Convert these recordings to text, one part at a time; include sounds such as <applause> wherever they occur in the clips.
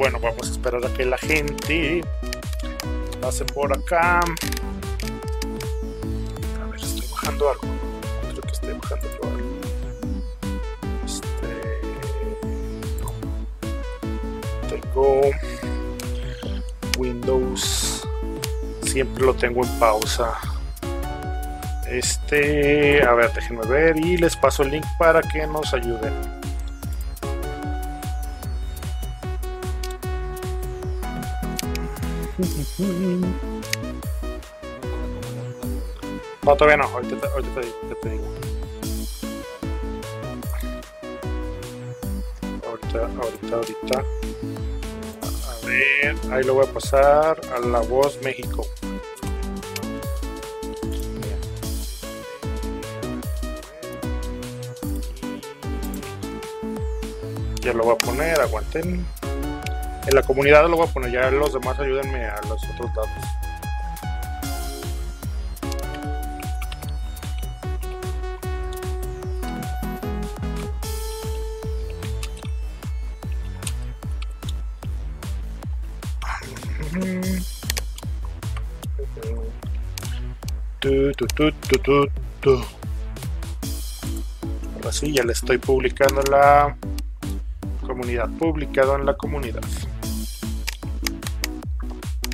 Bueno, vamos a esperar a que la gente pase por acá. A ver, estoy bajando algo. Creo que estoy bajando yo algo. Este. Tengo Windows. Siempre lo tengo en pausa. Este, a ver, déjenme ver y les paso el link para que nos ayuden. No, todavía no, ahorita, ahorita te, te digo. Ahorita, ahorita, ahorita. A ver, ahí lo voy a pasar a la voz México. Ya lo voy a poner, aguanten. En la comunidad lo voy a poner, ya los demás ayúdenme a los otros datos. Ahora sí, ya le estoy publicando la comunidad, publicado en la comunidad.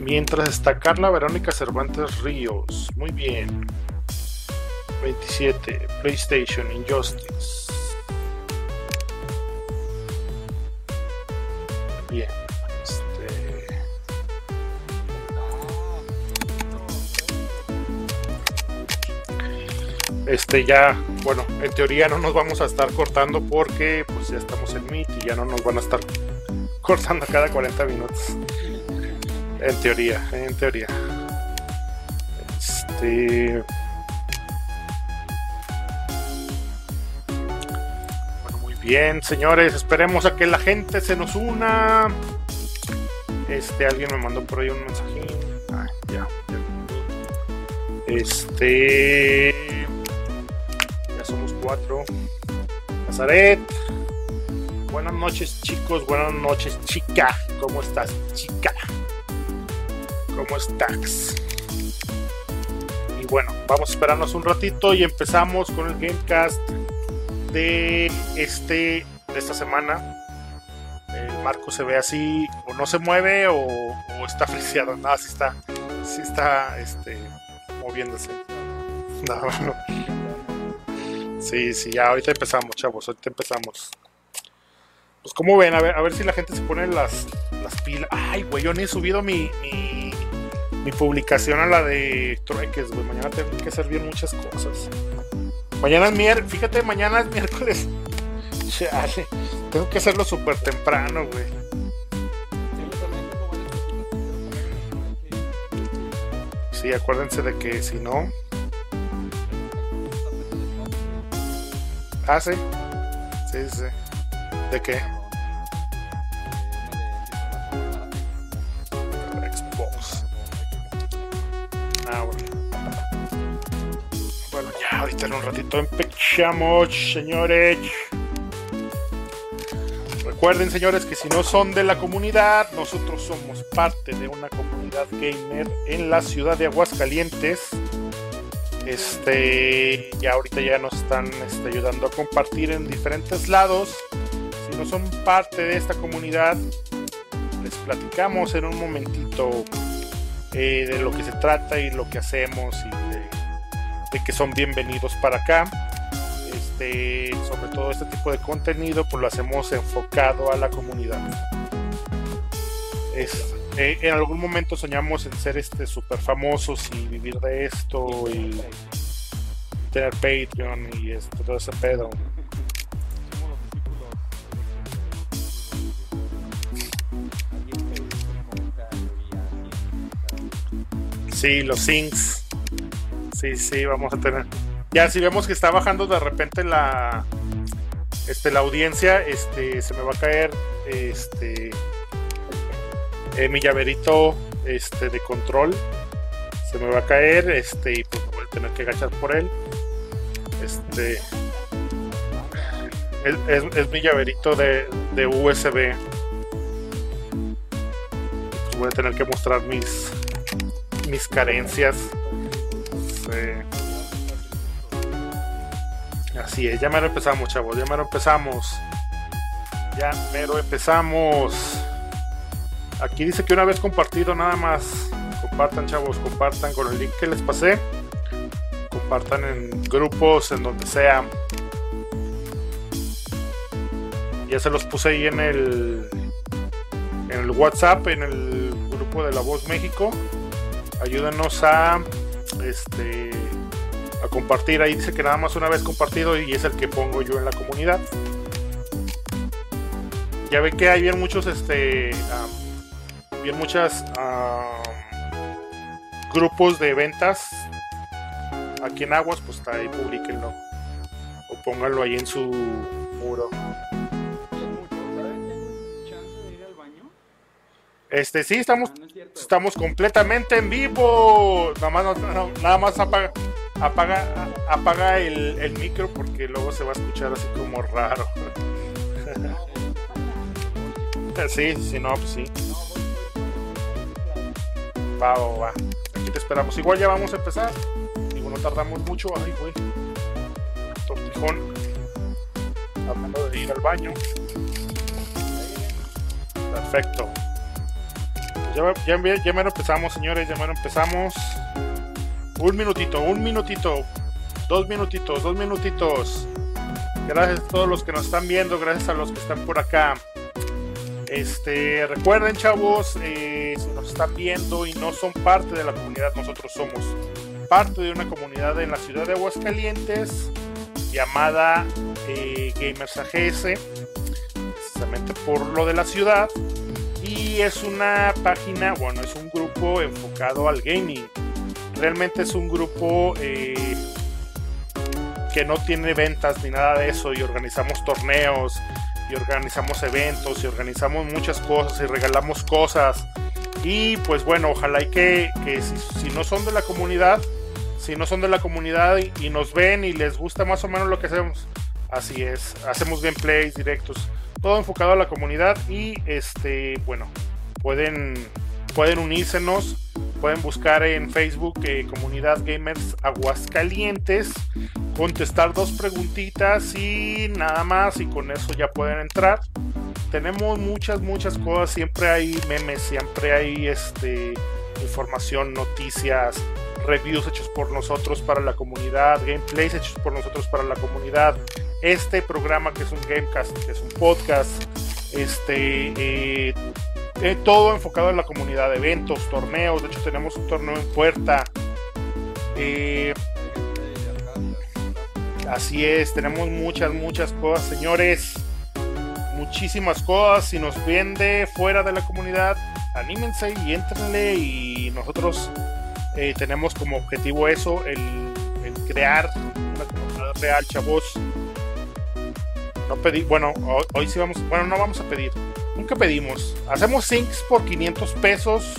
Mientras está Carla Verónica Cervantes Ríos. Muy bien. 27. PlayStation Injustice. Bien. Este. Este ya, bueno, en teoría no nos vamos a estar cortando porque pues ya estamos en Meet y ya no nos van a estar <laughs> cortando cada 40 minutos. En teoría, en teoría. Este. Bueno, muy bien, señores. Esperemos a que la gente se nos una. Este, alguien me mandó por ahí un mensajín. Ah, ya, ya. Este. Ya somos cuatro. Nazaret. Buenas noches, chicos. Buenas noches, chica. ¿Cómo estás, chica? ¿Cómo estás? Y bueno, vamos a esperarnos un ratito y empezamos con el Gamecast de este de esta semana. El marco se ve así, o no se mueve, o, está friseado. Nada, sí está, sí está este, moviéndose. <laughs> No, no. Sí, sí, ya ahorita empezamos, chavos, ahorita empezamos. Pues como ven, a ver, a ver si la gente se pone las, las pilas. Ay, güey, yo ni he subido mi, mi publicación a la de Trueques, güey. Mañana tengo que hacer bien muchas cosas. Mañana es miércoles, fíjate, mañana es miércoles. <laughs> Chale, tengo que hacerlo súper temprano, güey. Sí, acuérdense de que si no. Ah, sí. Sí, sí. ¿De qué? Ahorita en un ratito empezamos, señores. Recuerden, señores, que si no son de la comunidad, nosotros somos parte de una comunidad gamer en la ciudad de Aguascalientes. Este, ya ahorita ya nos están este, ayudando a compartir en diferentes lados. Si no son parte de esta comunidad, les platicamos en un momentito eh, de lo que se trata y lo que hacemos y de, que son bienvenidos para acá. Este, sobre todo este tipo de contenido, pues lo hacemos enfocado a la comunidad. Es, eh, en algún momento soñamos en ser este super famosos y vivir de esto y tener Patreon y este, todo ese pedo. Sí, los syncs. Sí, sí, vamos a tener. Ya si vemos que está bajando de repente la este la audiencia, este se me va a caer este eh, mi llaverito este de control se me va a caer este y pues me voy a tener que agachar por él este es, es- es mi llaverito de, de USB voy a tener que mostrar mis mis carencias. Así es, ya mero empezamos, chavos, ya mero empezamos. Ya mero empezamos. Aquí dice que una vez compartido nada más. Compartan, chavos, compartan con el link que les pasé. Compartan en grupos, en donde sea. Ya se los puse ahí en el en el WhatsApp, en el grupo de La Voz México. Ayúdenos a este a compartir. Ahí dice que nada más una vez compartido y es el que pongo yo en la comunidad. Ya ve que hay bien muchos este bien muchas grupos de ventas aquí en Aguas, pues está ahí, publiquenlo. O pónganlo ahí en su muro. Este, sí, estamos, estamos completamente en vivo. Nada más, nada más apaga, apaga, apaga el, el, micro porque luego se va a escuchar así como raro. <laughs> sí, sí, no, pues sí. Va, va, va. Aquí te esperamos. Igual ya vamos a empezar. Digo, no tardamos mucho. Ay, güey. Tortijón. Hablando de ir al baño. Perfecto. Ya, ya, ya me empezamos, señores, ya me empezamos. Un minutito, un minutito, dos minutitos, dos minutitos. Gracias a todos los que nos están viendo, gracias a los que están por acá. Este, recuerden, chavos, eh, si nos están viendo y no son parte de la comunidad, nosotros somos parte de una comunidad en la ciudad de Aguascalientes llamada eh, Gamers AGS, precisamente por lo de la ciudad y es una página, bueno, es un grupo enfocado al gaming. Realmente es un grupo eh, que no tiene ventas ni nada de eso y organizamos torneos y organizamos eventos y organizamos muchas cosas y regalamos cosas. Y pues bueno, ojalá y que, si, no son de la comunidad, si no son de la comunidad y, nos ven y les gusta más o menos lo que hacemos, así es, hacemos gameplays directos todo enfocado a la comunidad y este, bueno, pueden, pueden unírsenos, pueden buscar en Facebook eh, Comunidad Gamers Aguascalientes, contestar dos preguntitas y nada más y con eso ya pueden entrar. Tenemos muchas, muchas cosas, siempre hay memes, siempre hay este, información, noticias, reviews hechos por nosotros para la comunidad, gameplays hechos por nosotros para la comunidad, este programa que es un Gamecast, que es un podcast, este, eh, eh, todo enfocado en la comunidad, eventos, torneos, de hecho tenemos un torneo en puerta. Eh, así es, tenemos muchas, muchas cosas, señores. Muchísimas cosas. Si nos vende fuera de la comunidad, anímense y entrenle. Y nosotros tenemos como objetivo eso, el, crear una comunidad real, chavos no pedí, bueno, hoy, sí vamos, bueno, no vamos a pedir. Nunca pedimos. Hacemos sinks por 500 pesos.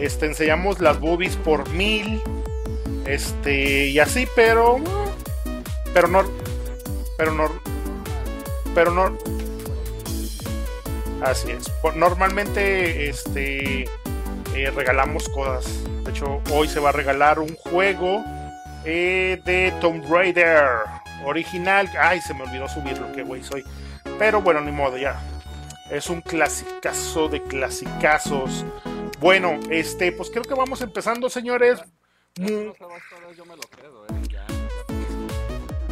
Este, enseñamos las boobies por 1000. Este, y así, pero. Pero no. Pero no. Pero no. Así es. Normalmente, este. Eh, regalamos cosas. De hecho, hoy se va a regalar un juego eh, de Tomb Raider original. Ay, se me olvidó subirlo, que güey soy. Pero bueno, ni modo, ya. Es un clasicazo de clasicazos. Bueno, este, pues creo que vamos empezando, señores.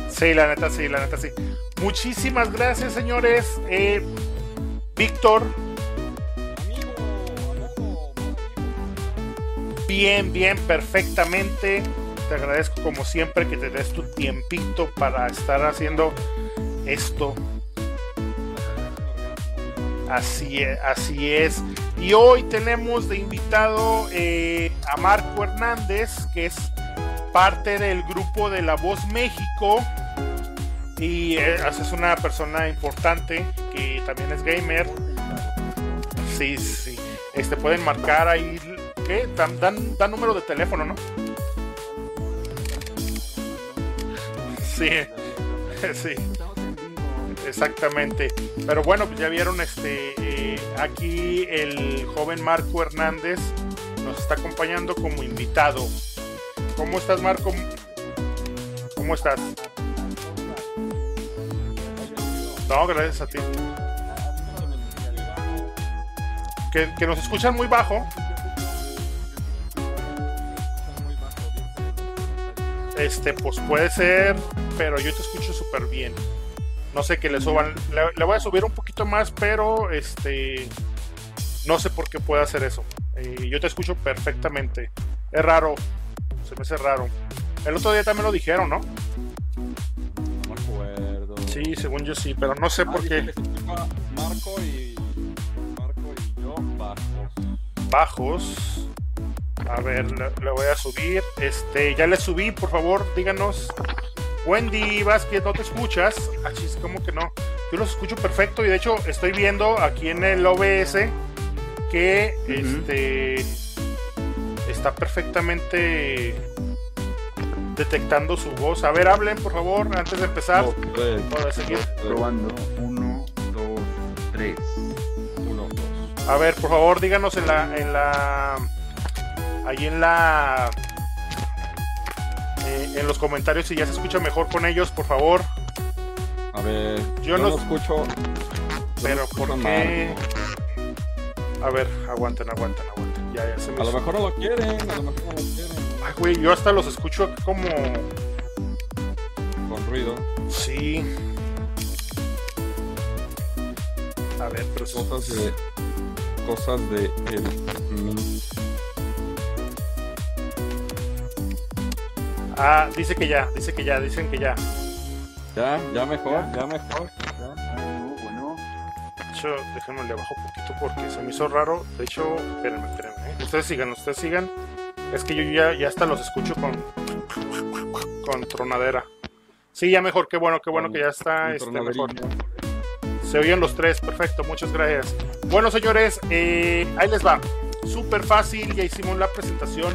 Sí, la neta, sí, la neta, sí. Muchísimas gracias, señores. Eh, Víctor. Bien, bien, perfectamente te agradezco como siempre que te des tu tiempito para estar haciendo esto. Así es, así es. Y hoy tenemos de invitado eh, a Marco Hernández, que es parte del grupo de La Voz México. Y eh, es una persona importante que también es gamer. Sí, sí. Este pueden marcar ahí. ¿Qué? Dan, dan, número de teléfono, ¿no? Sí, <laughs> sí. exactamente. Pero bueno, pues ya vieron, este, eh, aquí el joven Marco Hernández nos está acompañando como invitado. ¿Cómo estás, Marco? ¿Cómo estás? No, gracias a ti. Que, que nos escuchan muy bajo. Este, pues puede ser, pero yo te escucho súper bien. No sé que le suban, le, voy a subir un poquito más, pero este, no sé por qué puede hacer eso. Eh, yo te escucho perfectamente. Es raro, se me hace raro. El otro día también lo dijeron, ¿no? No me acuerdo. Sí, según yo sí, pero no sé Ah, por qué. Marco y Marco y yo bajos. Bajos. A ver, le, voy a subir. Este, ya le subí, por favor, díganos. Wendy Vázquez, ¿no te escuchas? Ah, chis, ¿cómo que no? Yo los escucho perfecto y de hecho estoy viendo aquí en el OBS que este está perfectamente detectando su voz. A ver, hablen, por favor, antes de empezar. Para seguir. Probando. Uno, dos, tres. uno, dos. A ver, por favor, díganos en la, en la, ahí en la, eh, en los comentarios si ya se escucha mejor con ellos, por favor. A ver, Yo yo, no- no escucho. Pero no ¿por qué? A ver, aguanten, aguanten, aguanten. Ya, ya se me A lo mejor no lo quieren, a lo mejor no lo quieren. Ay, güey, yo hasta los escucho como, Con ruido. sí. A ver, pero Cosas de. Cosas de el. Ah, dice que ya, dice que ya, dicen que ya. Ya, ya mejor, ya mejor. ya. Bueno, bueno. De hecho, déjenme le bajo un poquito porque se me hizo raro. De hecho, espérenme, espérenme. ¿eh? Ustedes sigan, ustedes sigan. Es que yo ya, ya hasta los escucho con, con tronadera. Sí, ya mejor, qué bueno, qué bueno que ya está este, mejor. Se oyen los tres, perfecto, muchas gracias. Bueno, señores, eh, ahí les va. Súper fácil, ya hicimos la presentación.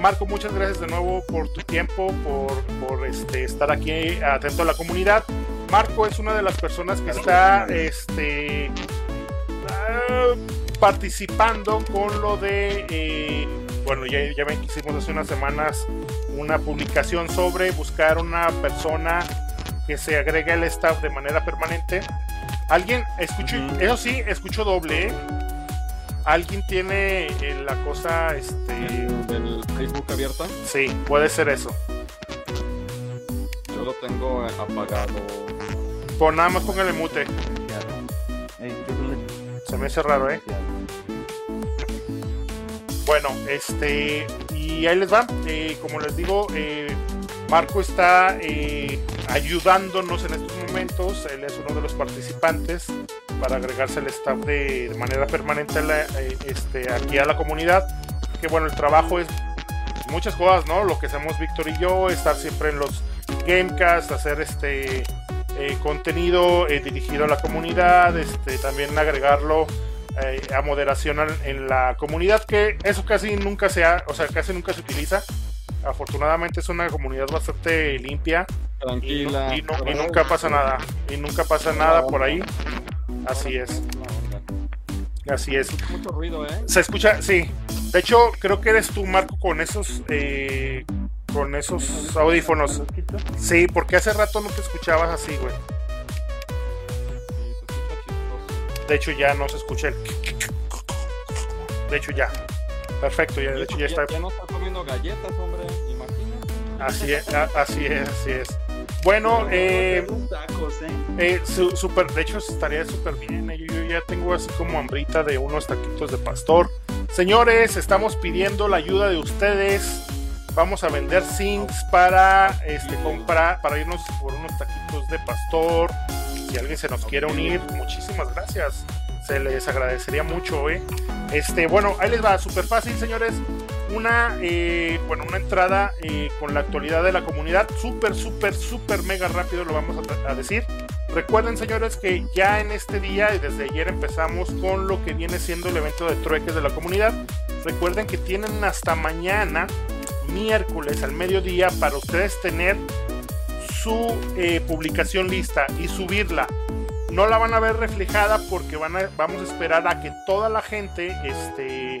Marco, muchas gracias de nuevo por tu tiempo, por, por este, estar aquí atento a la comunidad. Marco es una de las personas que está este, ah, participando con lo de, eh, bueno, ya, ya ven que hicimos hace unas semanas una publicación sobre buscar una persona que se agregue al staff de manera permanente. Alguien, escucho, eso sí, escucho doble. ¿eh? Alguien tiene eh, la cosa, este, Facebook abierta, sí, puede ser eso. yo lo tengo apagado. Pues nada más póngale mute. Se me hace raro, ¿eh? Bueno, este, y ahí les va. Eh, como les digo, eh, Marco está eh, ayudándonos en estos momentos. Él es uno de los participantes para agregarse al staff de, de manera permanente a la, eh, este, aquí a la comunidad. Que bueno, el trabajo es muchas cosas, ¿no? Lo que hacemos Víctor y yo, estar siempre en los Gamecasts, hacer este eh, contenido eh, dirigido a la comunidad, este, también agregarlo eh, a moderación en la comunidad, que eso casi nunca se ha, o sea, casi nunca se utiliza. Afortunadamente es una comunidad bastante limpia y, Tranquila. y nunca pasa nada, y nunca pasa nada por ahí. Así es, así es. Mucho ruido, ¿eh? Se escucha, sí. De hecho, creo que eres tú, Marco, con esos, eh, con esos audífonos. Sí, porque hace rato no te escuchabas así, güey. Sí, se escucha chistoso. De hecho, ya no se escucha el. De hecho, ya. Perfecto, ya, de hecho, ya está. Ya no está comiendo galletas, hombre. Así es, así es, así es. Bueno, eh, ¿eh? eh, su- super, de hecho, estaría súper bien. eh, Yo, yo ya tengo así como hambrita de unos taquitos de pastor. Señores, estamos pidiendo la ayuda de ustedes. Vamos a vender sinks para este, comprar, para irnos por unos taquitos de pastor. Si alguien se nos quiere unir, muchísimas gracias. Se les agradecería mucho, ¿eh? Este, bueno, ahí les va, súper fácil, señores. Una, eh, bueno, una entrada eh, con la actualidad de la comunidad, súper, súper, súper mega rápido lo vamos a decir. Recuerden, señores, que ya en este día y desde ayer empezamos con lo que viene siendo el evento de trueques de la comunidad. Recuerden que tienen hasta mañana, miércoles al mediodía, para ustedes tener su eh, publicación lista y subirla no la van a ver reflejada porque van a, vamos a esperar a que toda la gente este,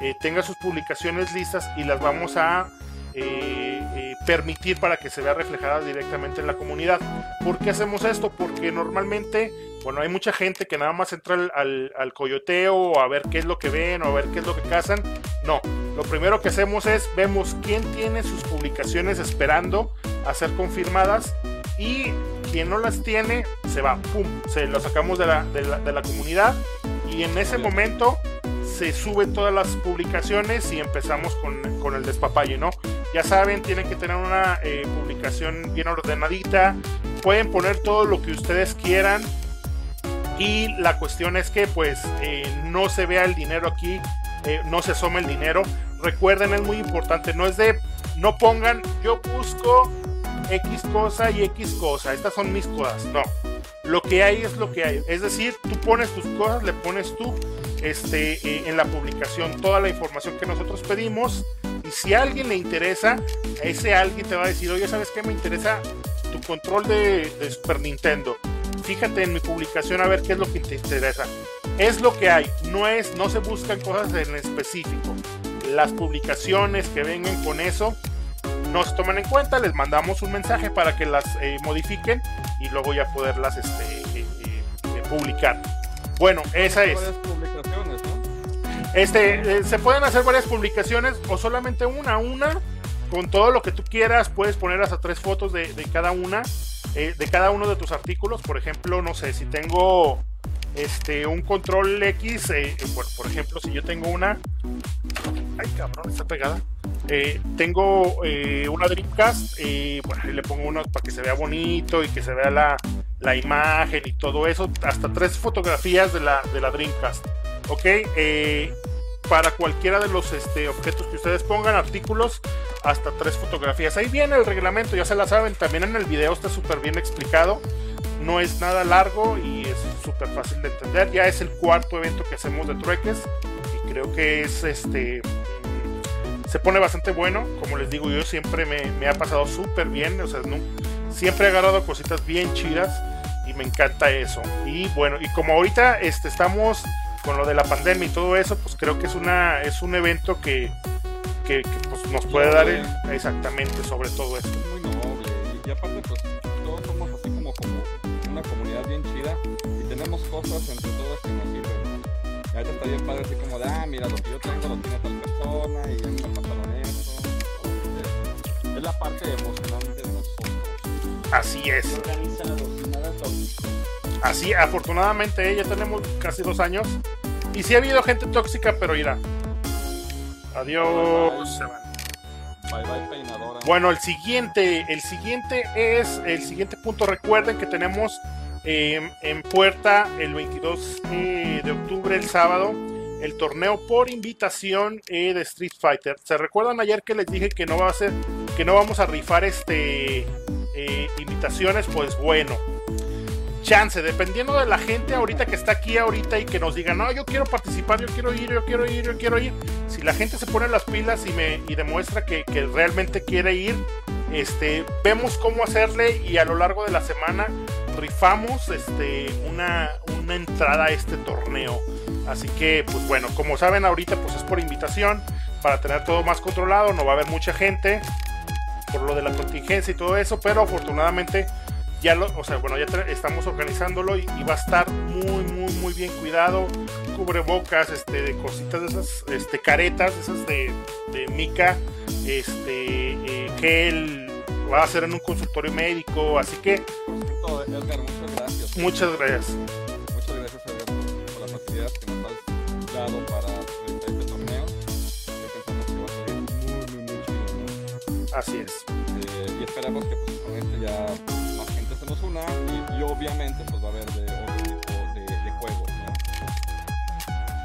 eh, tenga sus publicaciones listas y las vamos a eh, eh, permitir para que se vea reflejada directamente en la comunidad. ¿Por qué hacemos esto? Porque normalmente, bueno, hay mucha gente que nada más entra al, al, al coyoteo a ver qué es lo que ven o a ver qué es lo que cazan. No, lo primero que hacemos es vemos quién tiene sus publicaciones esperando a ser confirmadas y quien no las tiene se va, pum, se lo sacamos de la, de la, de la comunidad y en ese momento se suben todas las publicaciones y empezamos con, con el despapalle, ¿no? Ya saben, tienen que tener una eh, publicación bien ordenadita, pueden poner todo lo que ustedes quieran y la cuestión es que pues eh, no se vea el dinero aquí, eh, no se asome el dinero. Recuerden, es muy importante, no es de, no pongan, yo busco X cosa y X cosa, estas son mis cosas, no. Lo que hay es lo que hay, es decir, tú pones tus cosas, le pones tú este, eh, en la publicación toda la información que nosotros pedimos y si a alguien le interesa, ese alguien te va a decir, oye, ¿sabes qué? Me interesa tu control de, Super Nintendo. Fíjate en mi publicación a ver qué es lo que te interesa. Es lo que hay, no es, no se buscan cosas en específico. Las publicaciones que vengan con eso no se toman en cuenta, les mandamos un mensaje para que las eh, modifiquen y luego ya poderlas este, eh, publicar. Bueno, esa es. Este, eh, se pueden hacer varias publicaciones o solamente una, una, con todo lo que tú quieras, puedes poner hasta tres fotos de, de cada una, eh, de cada uno de tus artículos. Por ejemplo, no sé, si tengo este un control X, eh, por, por ejemplo, si yo tengo una, ay cabrón, está pegada. Eh, tengo eh, una Dreamcast y bueno, le pongo uno para que se vea bonito y que se vea la, la imagen y todo eso. Hasta tres fotografías de la, de la Dreamcast. Ok, eh, para cualquiera de los este, objetos que ustedes pongan, artículos, hasta tres fotografías. Ahí viene el reglamento, ya se la saben. También en el video está súper bien explicado. No es nada largo y es súper fácil de entender. Ya es el cuarto evento que hacemos de trueques y creo que es este se pone bastante bueno. Como les digo, yo siempre me, me ha pasado súper bien. O sea, no, siempre he agarrado cositas bien chidas y me encanta eso. Y bueno, y como ahorita este, estamos con lo de la pandemia y todo eso, pues creo que es, una, es un evento que, que, que, pues, nos puede dar el- exactamente sobre todo eso. Es muy noble. Y, aparte, pues, todos somos así como, como una comunidad bien chida y tenemos cosas entre todos que nos. Y ahorita está bien padre así como de, ah, mira, lo que yo tengo lo tiene tal persona y a mí me pasaron esto. Es, es la parte emocionante de nosotros. Así es. Nada tóxico. Así, afortunadamente, ya tenemos casi dos años. Y sí ha habido gente tóxica, pero irá. Adiós. Van. Bye bye peinadora. Bueno, el siguiente, el siguiente es el siguiente punto. Recuerden que tenemos eh, en puerta el 22 eh, de octubre, el sábado, el torneo por invitación eh, de Street Fighter. ¿Se recuerdan ayer que les dije que no va a ser, que no vamos a rifar este eh, invitaciones? Pues bueno, chance, dependiendo de la gente ahorita que está aquí ahorita y que nos diga, no, yo quiero participar, yo quiero ir, yo quiero ir, yo quiero ir. Si la gente se pone las pilas y me y demuestra que, que realmente quiere ir, este, vemos cómo hacerle y a lo largo de la semana rifamos este, una, una entrada a este torneo. Así que, pues bueno, como saben ahorita pues es por invitación, para tener todo más controlado, no va a haber mucha gente por lo de la contingencia y todo eso, pero afortunadamente ya lo, o sea, bueno, ya estamos organizándolo y, y va a estar muy, muy, muy bien cuidado. Cubrebocas, este, de cositas de esas, este, caretas, esas de, de mica, este, eh, gel, va a ser en un consultorio médico, así que Por cierto, Edgar, muchas gracias. muchas gracias. Muchas gracias Edgar por, las facilidades que nos has dado para realizar este torneo. Yo pensamos que va a salir muy, muy, muy chido, ¿no? Así es. Eh, y esperamos que pues, con este ya nos una y, y obviamente pues va a haber de otro tipo de, de juegos, ¿no?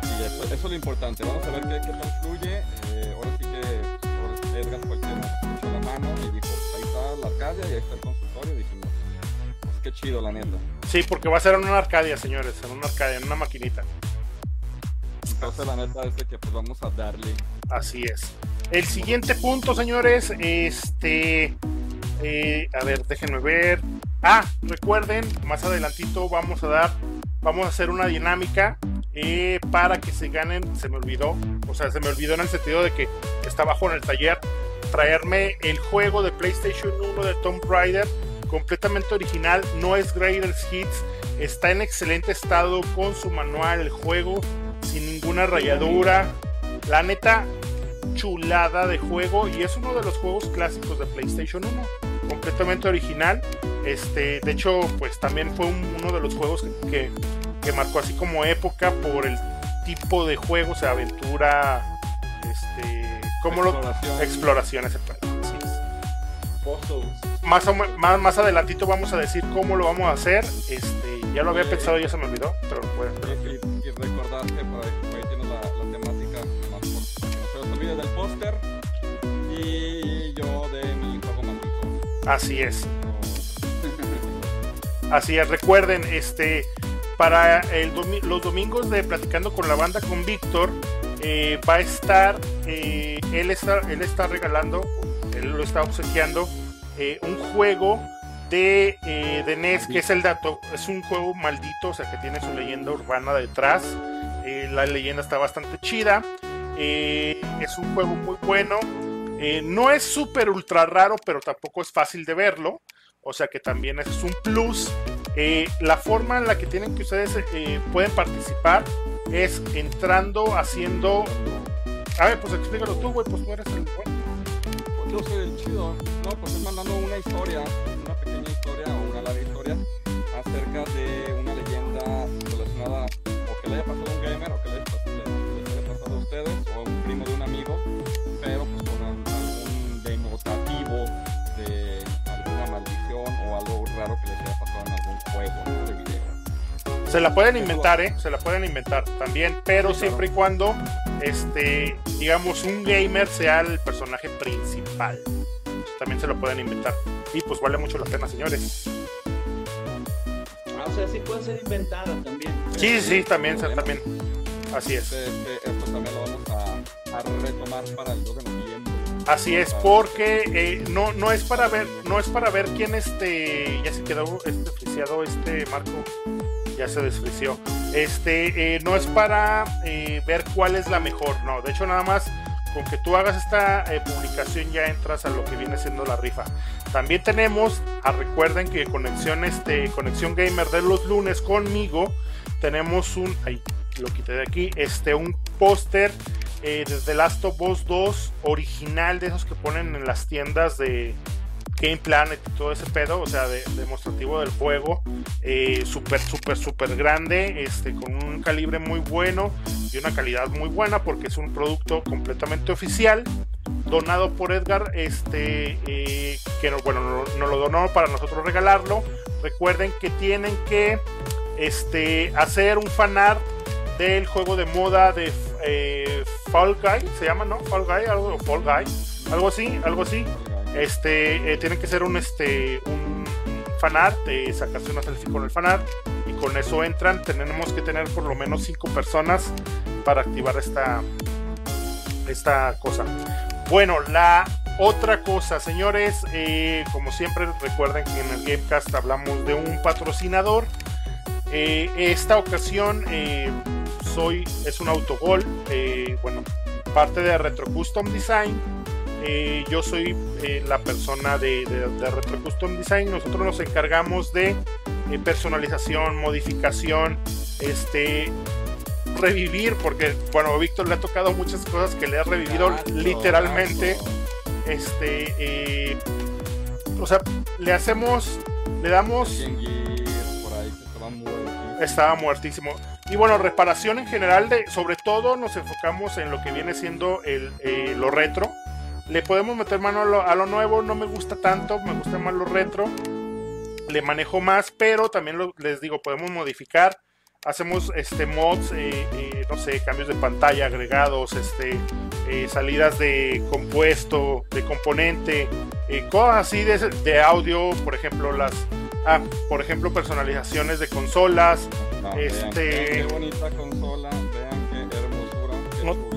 Y eso, eso es lo importante, vamos a ver qué, qué tal fluye. Eh, ahora sí que Edgar fue el que nos echó la mano y dijo, ahí está la Arcadia y ahí está el consultorio. Y dijimos, pues qué chido la neta. Sí, porque va a ser en una Arcadia, señores, en una Arcadia, en una maquinita. Entonces la neta es de que pues vamos a darle. Así es. El siguiente punto, señores, este, eh, a ver, déjenme ver. Ah, recuerden, más adelantito vamos a dar, vamos a hacer una dinámica eh, para que se ganen, se me olvidó, o sea, se me olvidó en el sentido de que está abajo en el taller, traerme el juego de PlayStation 1 de Tomb Raider completamente original, no es Greatest Hits, está en excelente estado con su manual, el juego sin ninguna rayadura. La neta, chulada de juego y es uno de los juegos clásicos de PlayStation 1, completamente original. Este, de hecho, pues también fue uno de los juegos que, que, marcó así como época por el tipo de juego, o sea, aventura, este, como Exploración. lo exploración ese. Más, más, más adelantito vamos a decir cómo lo vamos a hacer. Este, ya lo había Sí. pensado, ya se me olvidó, pero bueno. Y, y- y recordar que ahí, tienes la, la temática, más por que no se olvide del póster. Y yo de mi juego maldito. Así es. Así es, recuerden, este, para el los domingos de Platicando con la Banda con Víctor, eh, va a estar, eh, él, está, él está regalando, él lo está obsequiando, eh, un juego de, de NES, que es el dato, es un juego maldito, o sea, que tiene su leyenda urbana detrás, la leyenda está bastante chida, es un juego muy bueno, no es súper ultra raro, pero tampoco es fácil de verlo. O sea que también es un plus. Eh, la forma en la que tienen que ustedes eh, pueden participar es entrando, haciendo. A ver, pues explícalo tú, güey, pues tú eres el bueno. Yo soy el chido. No, pues es mandando una historia, una pequeña historia o una larga historia acerca de una leyenda relacionada o que le haya pasado Se la pueden inventar, ¿eh? Se la pueden inventar también, pero Sí, claro. siempre y cuando, este, digamos, un gamer sea el personaje principal. También se lo pueden inventar. Y pues vale mucho la pena, señores. Ah, o sea, sí puede ser inventada también. Sí, sí, sí, también, también. Así es. Este, este, esto también lo vamos a, a retomar para el 2 de noviembre. Así es, porque eh, no, no es para ver, no es para ver quién este ya se quedó este este Marco, ya se desfrició. Este eh, no es para eh, ver cuál es la mejor, no. De hecho nada más con que tú hagas esta eh, publicación ya entras a lo que viene siendo la rifa. También tenemos, ah, recuerden que conexión este conexión gamer de los lunes conmigo tenemos un, ay, lo quité de aquí, este un póster desde Last of Us 2 original de esos que ponen en las tiendas de Game Planet y todo ese pedo, o sea, de, demostrativo del juego, eh, súper, súper, súper grande, este, con un calibre muy bueno y una calidad muy buena porque es un producto completamente oficial, donado por Edgar, este, eh, que no, bueno, nos no lo donó para nosotros regalarlo. Recuerden que tienen que este, hacer un fanart del juego de moda de eh, Fall Guy, se llama, ¿no? Fall Guy, algo, Fall Guy, algo así, algo así. Este, eh, tiene que ser un, este, fanart, eh, sacarse una selfie con el fanart y con eso entran. Tenemos que tener por lo menos cinco personas para activar esta, esta cosa. Bueno, la otra cosa, señores, eh, como siempre recuerden que en el Gamecast hablamos de un patrocinador. Esta ocasión soy es un autogol, bueno, parte de Retro Custom Design. Eh, yo soy eh, la persona de, de- de Retro Custom Design. Nosotros nos encargamos de eh, personalización, modificación, este revivir, porque bueno, a Víctor le ha tocado muchas cosas que le ha revivido Gato, literalmente. gato. Este, o sea, le hacemos, le damos por ahí que estaba muertísimo. Y bueno, reparación en general, de, sobre todo nos enfocamos en lo que viene siendo el, lo retro. Le podemos meter mano a lo, a lo nuevo, no me gusta tanto, me gusta más lo retro. Le manejo más, pero también lo- les digo, podemos modificar. Hacemos este mods, eh, eh, no sé, cambios de pantalla agregados, este, eh, salidas de compuesto, de componente, eh, cosas así de, de audio, por ejemplo, las, ah, por ejemplo, personalizaciones de consolas, No, Este- vean, qué bonita consola, vean qué hermosura, qué No-.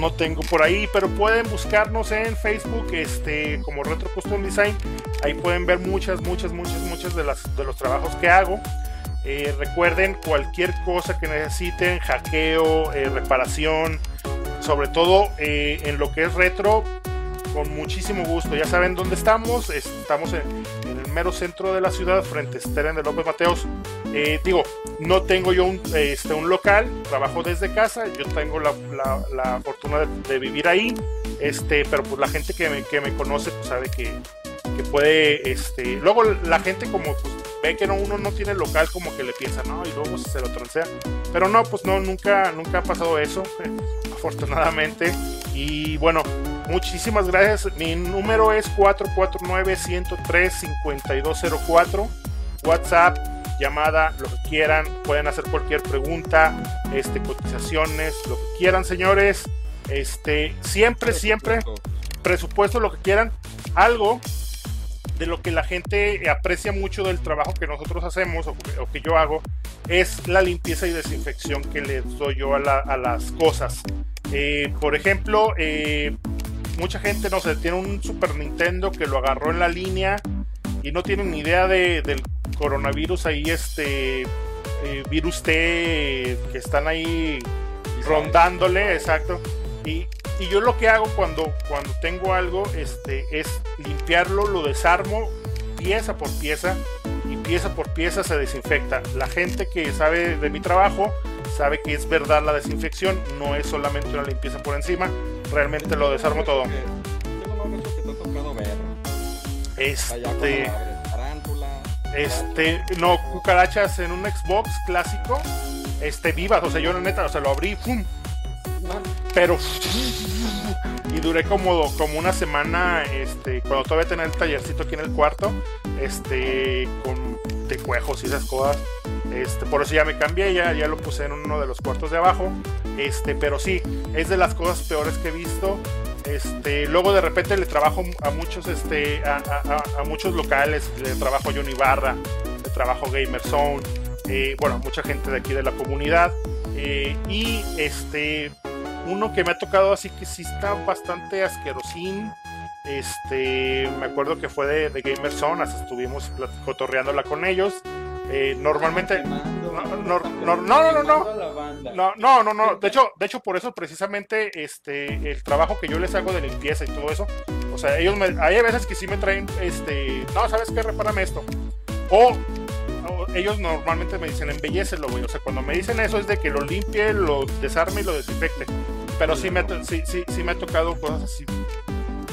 No tengo por ahí, pero pueden buscarnos en Facebook este, como Retro Custom Design. Ahí pueden ver muchas, muchas, muchas, muchas de, las, de los trabajos que hago. Eh, recuerden cualquier cosa que necesiten, hackeo, eh, reparación, sobre todo eh, en lo que es retro, con muchísimo gusto. Ya saben dónde estamos. Estamos en, mero centro de la ciudad, frente a Steren de López Mateos. Eh, digo, no tengo yo un, este, un local, trabajo desde casa. Yo tengo la, la, fortuna de, vivir ahí. Este, pero pues la gente que me, que me conoce pues sabe que, que puede. Este, luego la gente como pues, ve que no, uno no tiene local, como que le piensa, no, y luego se lo transea. Pero no, pues no, nunca, nunca ha pasado eso, <laughs> afortunadamente. Y bueno, muchísimas gracias. Mi número es 449-103-5204. WhatsApp, llamada, lo que quieran. Pueden hacer cualquier pregunta, este, cotizaciones, lo que quieran, señores. Este, siempre, siempre, presupuesto, lo que quieran. Algo de lo que la gente aprecia mucho del trabajo que nosotros hacemos o, que yo hago es la limpieza y desinfección que les doy yo a, las cosas. Eh, por ejemplo, eh, mucha gente no sé, tiene un Super Nintendo que lo agarró en la línea y no tienen ni idea de, del coronavirus ahí, este eh, virus T que están ahí rondándole, exacto. Y, y yo lo que hago cuando, cuando tengo algo este, es limpiarlo, lo desarmo pieza por pieza y pieza por pieza se desinfecta. La gente que sabe de mi trabajo sabe que es verdad la desinfección, no es solamente una limpieza por encima, realmente lo desarmo todo. Este. Este, no, cucarachas en un Xbox clásico, este, vivas, o sea, yo la neta, o sea, lo abrí, pero y duré como, como una semana este cuando todavía tenía el tallercito aquí en el cuarto este con tecuejos y esas cosas este por eso ya me cambié ya ya lo puse en uno de los cuartos de abajo este pero sí es de las cosas peores que he visto este luego de repente le trabajo a muchos este a, muchos locales le trabajo a Johnny Barra le trabajo Gamer Zone eh, bueno mucha gente de aquí de la comunidad eh, y este uno que me ha tocado así que sí está bastante asquerosín. Este, me acuerdo que fue de, de Gamer Zone, hasta estuvimos cotorreándola con ellos. Eh, normalmente no no no, no, no, no, no, no, no, de hecho, de hecho por eso precisamente este el trabajo que yo les hago de limpieza y todo eso, o sea, ellos me, hay veces que sí me traen este, no, sabes qué, repárame esto, o ellos normalmente me dicen embellecelo, güey. O sea, cuando me dicen eso es de que lo limpie, lo desarme y lo desinfecte. Pero sí me, sí, sí, sí me ha tocado cosas así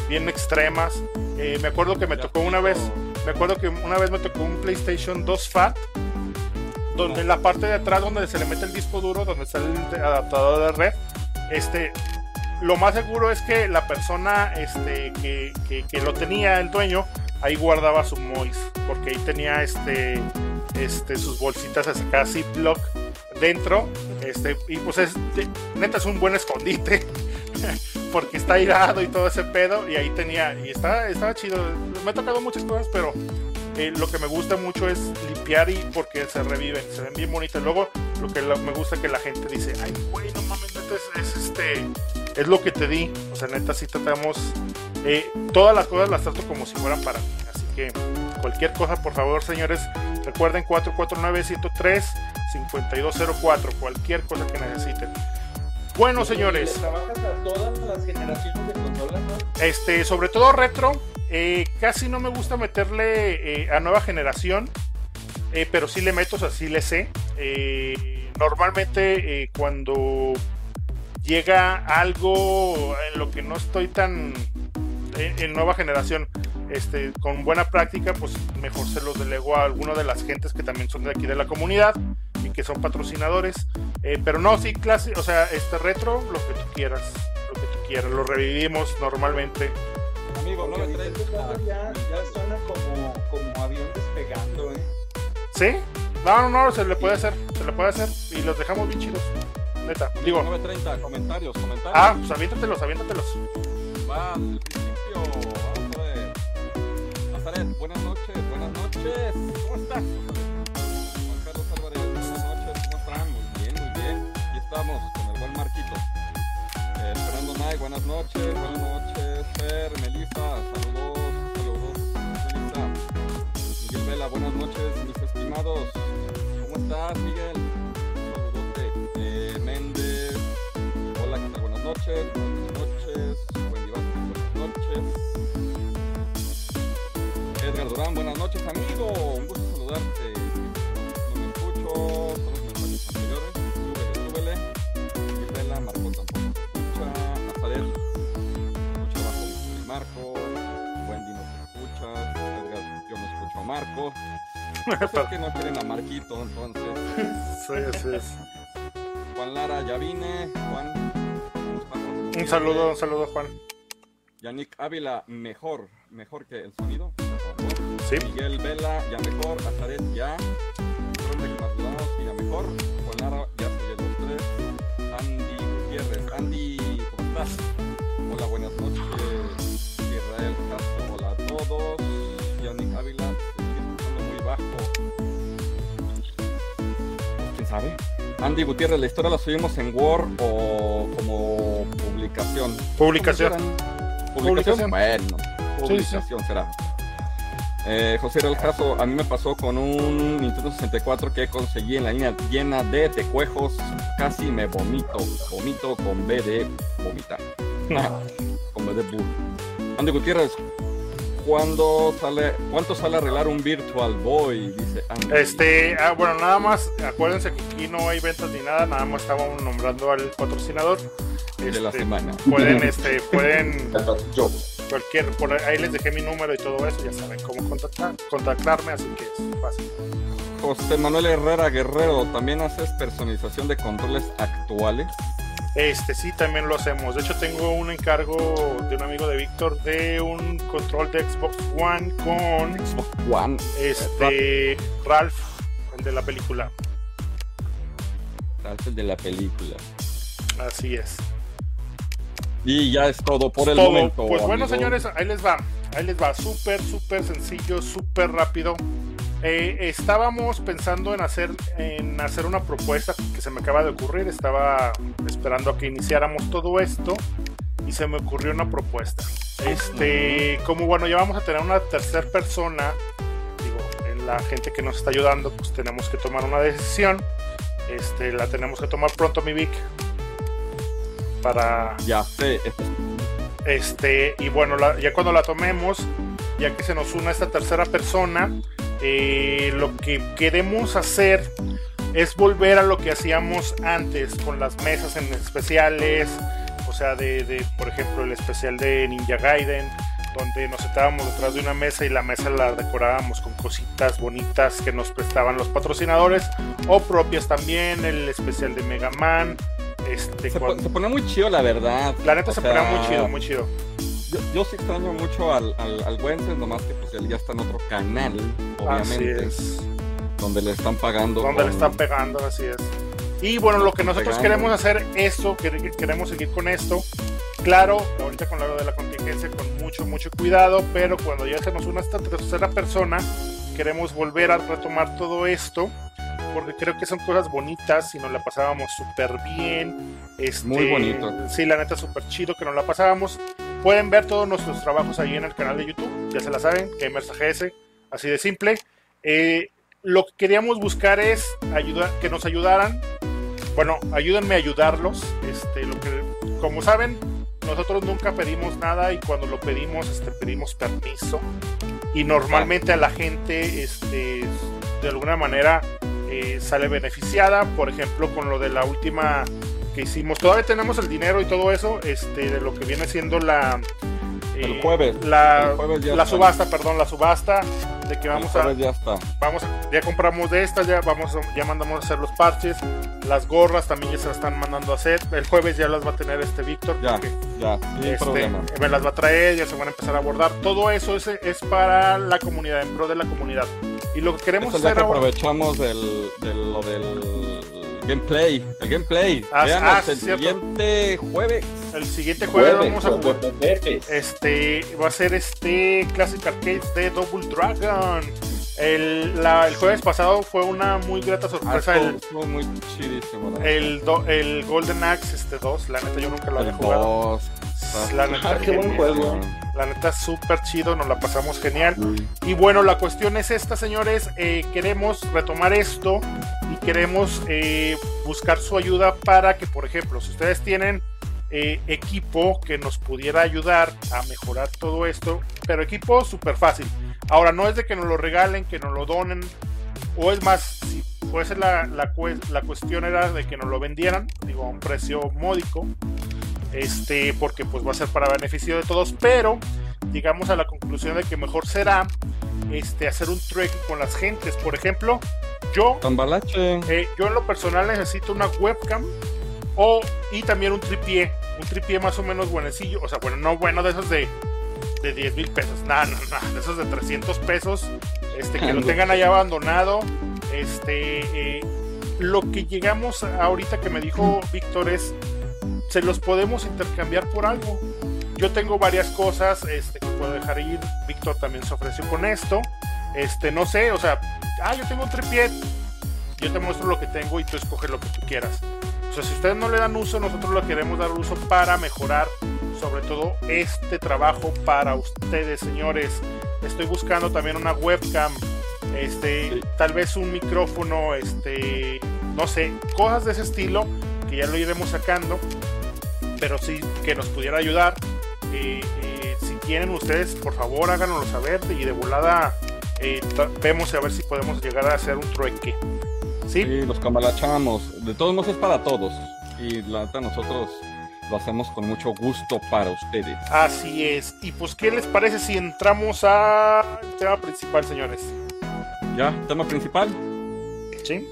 bien extremas. Eh, me acuerdo que me tocó una vez, me acuerdo que una vez me tocó un PlayStation 2 Fat, donde en la parte de atrás donde se le mete el disco duro, donde está el adaptador de red, este, lo más seguro es que la persona este, que, que, lo tenía, el dueño, ahí guardaba su Mois, porque ahí tenía este, este, sus bolsitas acá Ziploc dentro, este, y pues es, neta es un buen escondite, <laughs> porque está airado y todo ese pedo, y ahí tenía, y está, estaba chido, me ha tocado muchas cosas, pero eh, lo que me gusta mucho es limpiar y porque se reviven, se ven bien bonitas. Luego, lo que me gusta que la gente dice, ay, güey, no mames, neta, es, este, es lo que te di. O sea, neta, si tratamos, eh, todas las cosas las trato como si fueran para mí. Así que cualquier cosa, por favor, señores, recuerden 449-103-5204, cualquier cosa que necesiten. Bueno, señores. ¿Trabajas a todas las generaciones de consolas? Este, sobre todo retro, eh, casi no me gusta meterle eh, a nueva generación, eh, pero sí le meto, o sea, sí le sé. normalmente cuando llega algo en lo que no estoy tan en nueva generación, este, con buena práctica, pues mejor se los delego a alguno de las gentes que también son de aquí de la comunidad y que son patrocinadores. Pero no, sí, clase, o sea, este retro, lo que tú quieras, lo que tú quieras, lo revivimos normalmente amigo, no me traes. Ya, ya suena como, como avión despegando, ¿eh? ¿Sí? No, no, no, se le puede hacer, se le puede hacer y los dejamos bien chidos. Neta, digo. 930, comentarios, comentarios. Ah, pues aviéntatelos, aviéntatelos. Va, al principio, vamos a ver. Nazaret, buenas noches, buenas noches. ¿Cómo estás? Estamos con el buen Marquito. Eh, Fernando buenas noches, buenas noches. Fer, Melissa, saludos, saludos, Melissa. Miguel Vela, buenas noches, mis estimados. ¿Cómo estás, Miguel? Saludote. Eh, Méndez, hola, ¿qué tal? Buenas noches, buenas noches. Wendy buenas noches. Edgar Durán, buenas noches, amigo. Un gusto saludarte. No me escucho, Marco. Wendy no te escuchas. Edgar, yo no escucho a Marco. <laughs> Pues es que no quieren a Marquito, entonces. <laughs> Sí. Juan Lara, ya vine. Juan. Un saludo, un saludo, Juan. Yannick Ávila, mejor, mejor que el sonido. Sí. Miguel Vela, ya mejor. Azaret, ya. Dudados, ya mejor. Juan Lara, ya soy los tres. Andy Gutiérrez. Andy, ¿cómo estás? Hola, buenas noches. Todos. Yannick Ávila, sigue escuchando muy bajo. ¿Quién sabe? Andy Gutiérrez, ¿la historia la subimos en Word o como publicación? Publicación. Publicación. ¿Publicación? Bueno, publicación será. Eh, José el caso, a mí me pasó con un Nintendo 64 que conseguí en la línea llena de tecuejos. Casi me vomito. Vomito con B de vomitar. <laughs> con B de bull. Andy Gutiérrez, ¿cuándo sale, ¿cuánto sale arreglar un Virtual Boy? Dice Andy. Este, ah, bueno, nada más, acuérdense que aquí no hay ventas ni nada, nada más estábamos nombrando al patrocinador. de la Este, semana. Pueden, este, pueden, <laughs> Yo. cualquier, por ahí les dejé mi número y todo eso, ya saben cómo contactar, contactarme, así que es fácil. José Manuel Herrera Guerrero, ¿también haces personalización de controles actuales? Este, sí, también lo hacemos. De hecho, tengo un encargo de un amigo de Víctor de un control de Xbox One con Xbox One. este Ralph, el de la película. Ralph, el de la película. Así es. Y ya es todo por el Todo. momento. Pues bueno, señores, ahí les va. Ahí les va. Súper, súper sencillo, súper rápido. Eh, estábamos pensando en hacer, en hacer una propuesta que se me acaba de ocurrir. Estaba esperando a que iniciáramos todo esto y se me ocurrió una propuesta. Este, como bueno, ya vamos a tener una tercera persona, digo, en la gente que nos está ayudando, pues tenemos que tomar una decisión. Este, la tenemos que tomar pronto, mi Vic. Para Ya sé. este, y bueno, la- ya cuando la tomemos, ya que se nos una esta tercera persona, eh, lo que queremos hacer es volver a lo que hacíamos antes con las mesas en especiales, o sea, de, de, por ejemplo, el especial de Ninja Gaiden, donde nos sentábamos detrás de una mesa y la mesa la decorábamos con cositas bonitas que nos prestaban los patrocinadores, o propias también, el especial de Mega Man. Este, Se, se pone muy chido, la verdad. la neta O se sea, ponía muy chido, muy chido. Yo, yo sí extraño mucho al, al, al Wences, nomás que pues él ya está en otro canal, Así obviamente, es. donde le están pagando. Donde le con- están pegando, así es. Y bueno, lo que nosotros queremos hacer, que queremos seguir con esto. Claro, ahorita con lo de la contingencia, con mucho, mucho cuidado, pero cuando ya se nos una esta tercera persona, queremos volver a retomar todo esto, porque creo que son cosas bonitas y nos la pasábamos súper bien. Este, Muy bonito. Sí, la neta, súper chido que nos la pasábamos. Pueden ver todos nuestros trabajos ahí en el canal de YouTube, ya se la saben, Gamers AGS, así de simple. Eh, lo que queríamos buscar es que nos ayudaran. Bueno, ayúdenme a ayudarlos. Este, lo que, como saben, nosotros nunca pedimos nada y cuando lo pedimos, este, pedimos permiso. Y normalmente a la gente, este, de alguna manera, eh, sale beneficiada. Por ejemplo, con lo de la última que hicimos. Todavía tenemos el dinero y todo eso, este, de lo que viene siendo la. El eh, jueves. La, El jueves ya la está. subasta, perdón, la subasta de que vamos El a, ya está. vamos ya compramos de estas, ya vamos ya mandamos a hacer los parches, las gorras también ya se las están mandando a hacer. El jueves ya las va a tener este Víctor, Ya, ya, sin este, problema. me las va a traer, ya se van a empezar a abordar. Todo eso es, es para la comunidad, en pro de la comunidad. Y lo que queremos Esto ya hacer que ahora, aprovechamos del, del, lo del gameplay. El gameplay. Ah, Veanos ah, el cierto. siguiente jueves. el siguiente jueves Jueves, vamos a jugar. jueves. Este va a ser este Classic Arcades de Double Dragon. El, la- el jueves pasado fue una muy grata Ah, sorpresa estuvo- el, muy chidísimo. el, do- el Golden Axe este 2. La neta, yo nunca lo había jugado. La neta, Ah, qué buen juego. La neta, súper chido, nos la pasamos genial. Mm. Y bueno, la cuestión es esta, señores. eh, queremos retomar esto y queremos eh, buscar su ayuda para que, por ejemplo, si ustedes tienen eh, equipo que nos pudiera ayudar a mejorar todo esto, pero equipo súper fácil. Ahora, no es de que nos lo regalen, que nos lo donen, o es más, si puede ser la, la cuestión era de que nos lo vendieran, digo, a un precio módico, este, porque pues va a ser para beneficio de todos, pero llegamos a la conclusión de que mejor será este, hacer un trek con las gentes. Por ejemplo, yo, eh, yo en lo personal necesito una webcam o, y también un tripié, un tripié más o menos buenecillo, o sea, bueno, no bueno de esos de, de 10 mil pesos, nada, no, no, de esos de 300 pesos, este, que lo tengan ahí abandonado, este, eh, lo que llegamos ahorita que me dijo Víctor es, se los podemos intercambiar por algo. Yo tengo varias cosas este, que puedo dejar ir. Víctor también se ofreció con esto. Este, no sé, o sea, ah, yo tengo un tripié. Yo te muestro lo que tengo y tú escoges lo que tú quieras. O sea, si ustedes no le dan uso, nosotros lo queremos dar uso para mejorar, sobre todo este trabajo para ustedes, señores. Estoy buscando también una webcam, este, Sí. tal vez un micrófono, este, no sé, cosas de ese estilo que ya lo iremos sacando, pero sí que nos pudiera ayudar. Eh, eh, si tienen ustedes, por favor, háganoslo saber y de volada eh, vemos a ver si podemos llegar a hacer un trueque. ¿Sí? Sí, los cambalachamos. De todos modos es para todos. Y la neta nosotros lo hacemos con mucho gusto para ustedes. Así es. Y pues, ¿qué les parece si entramos al tema principal, señores? ¿Ya? ¿Tema principal? ¿Sí?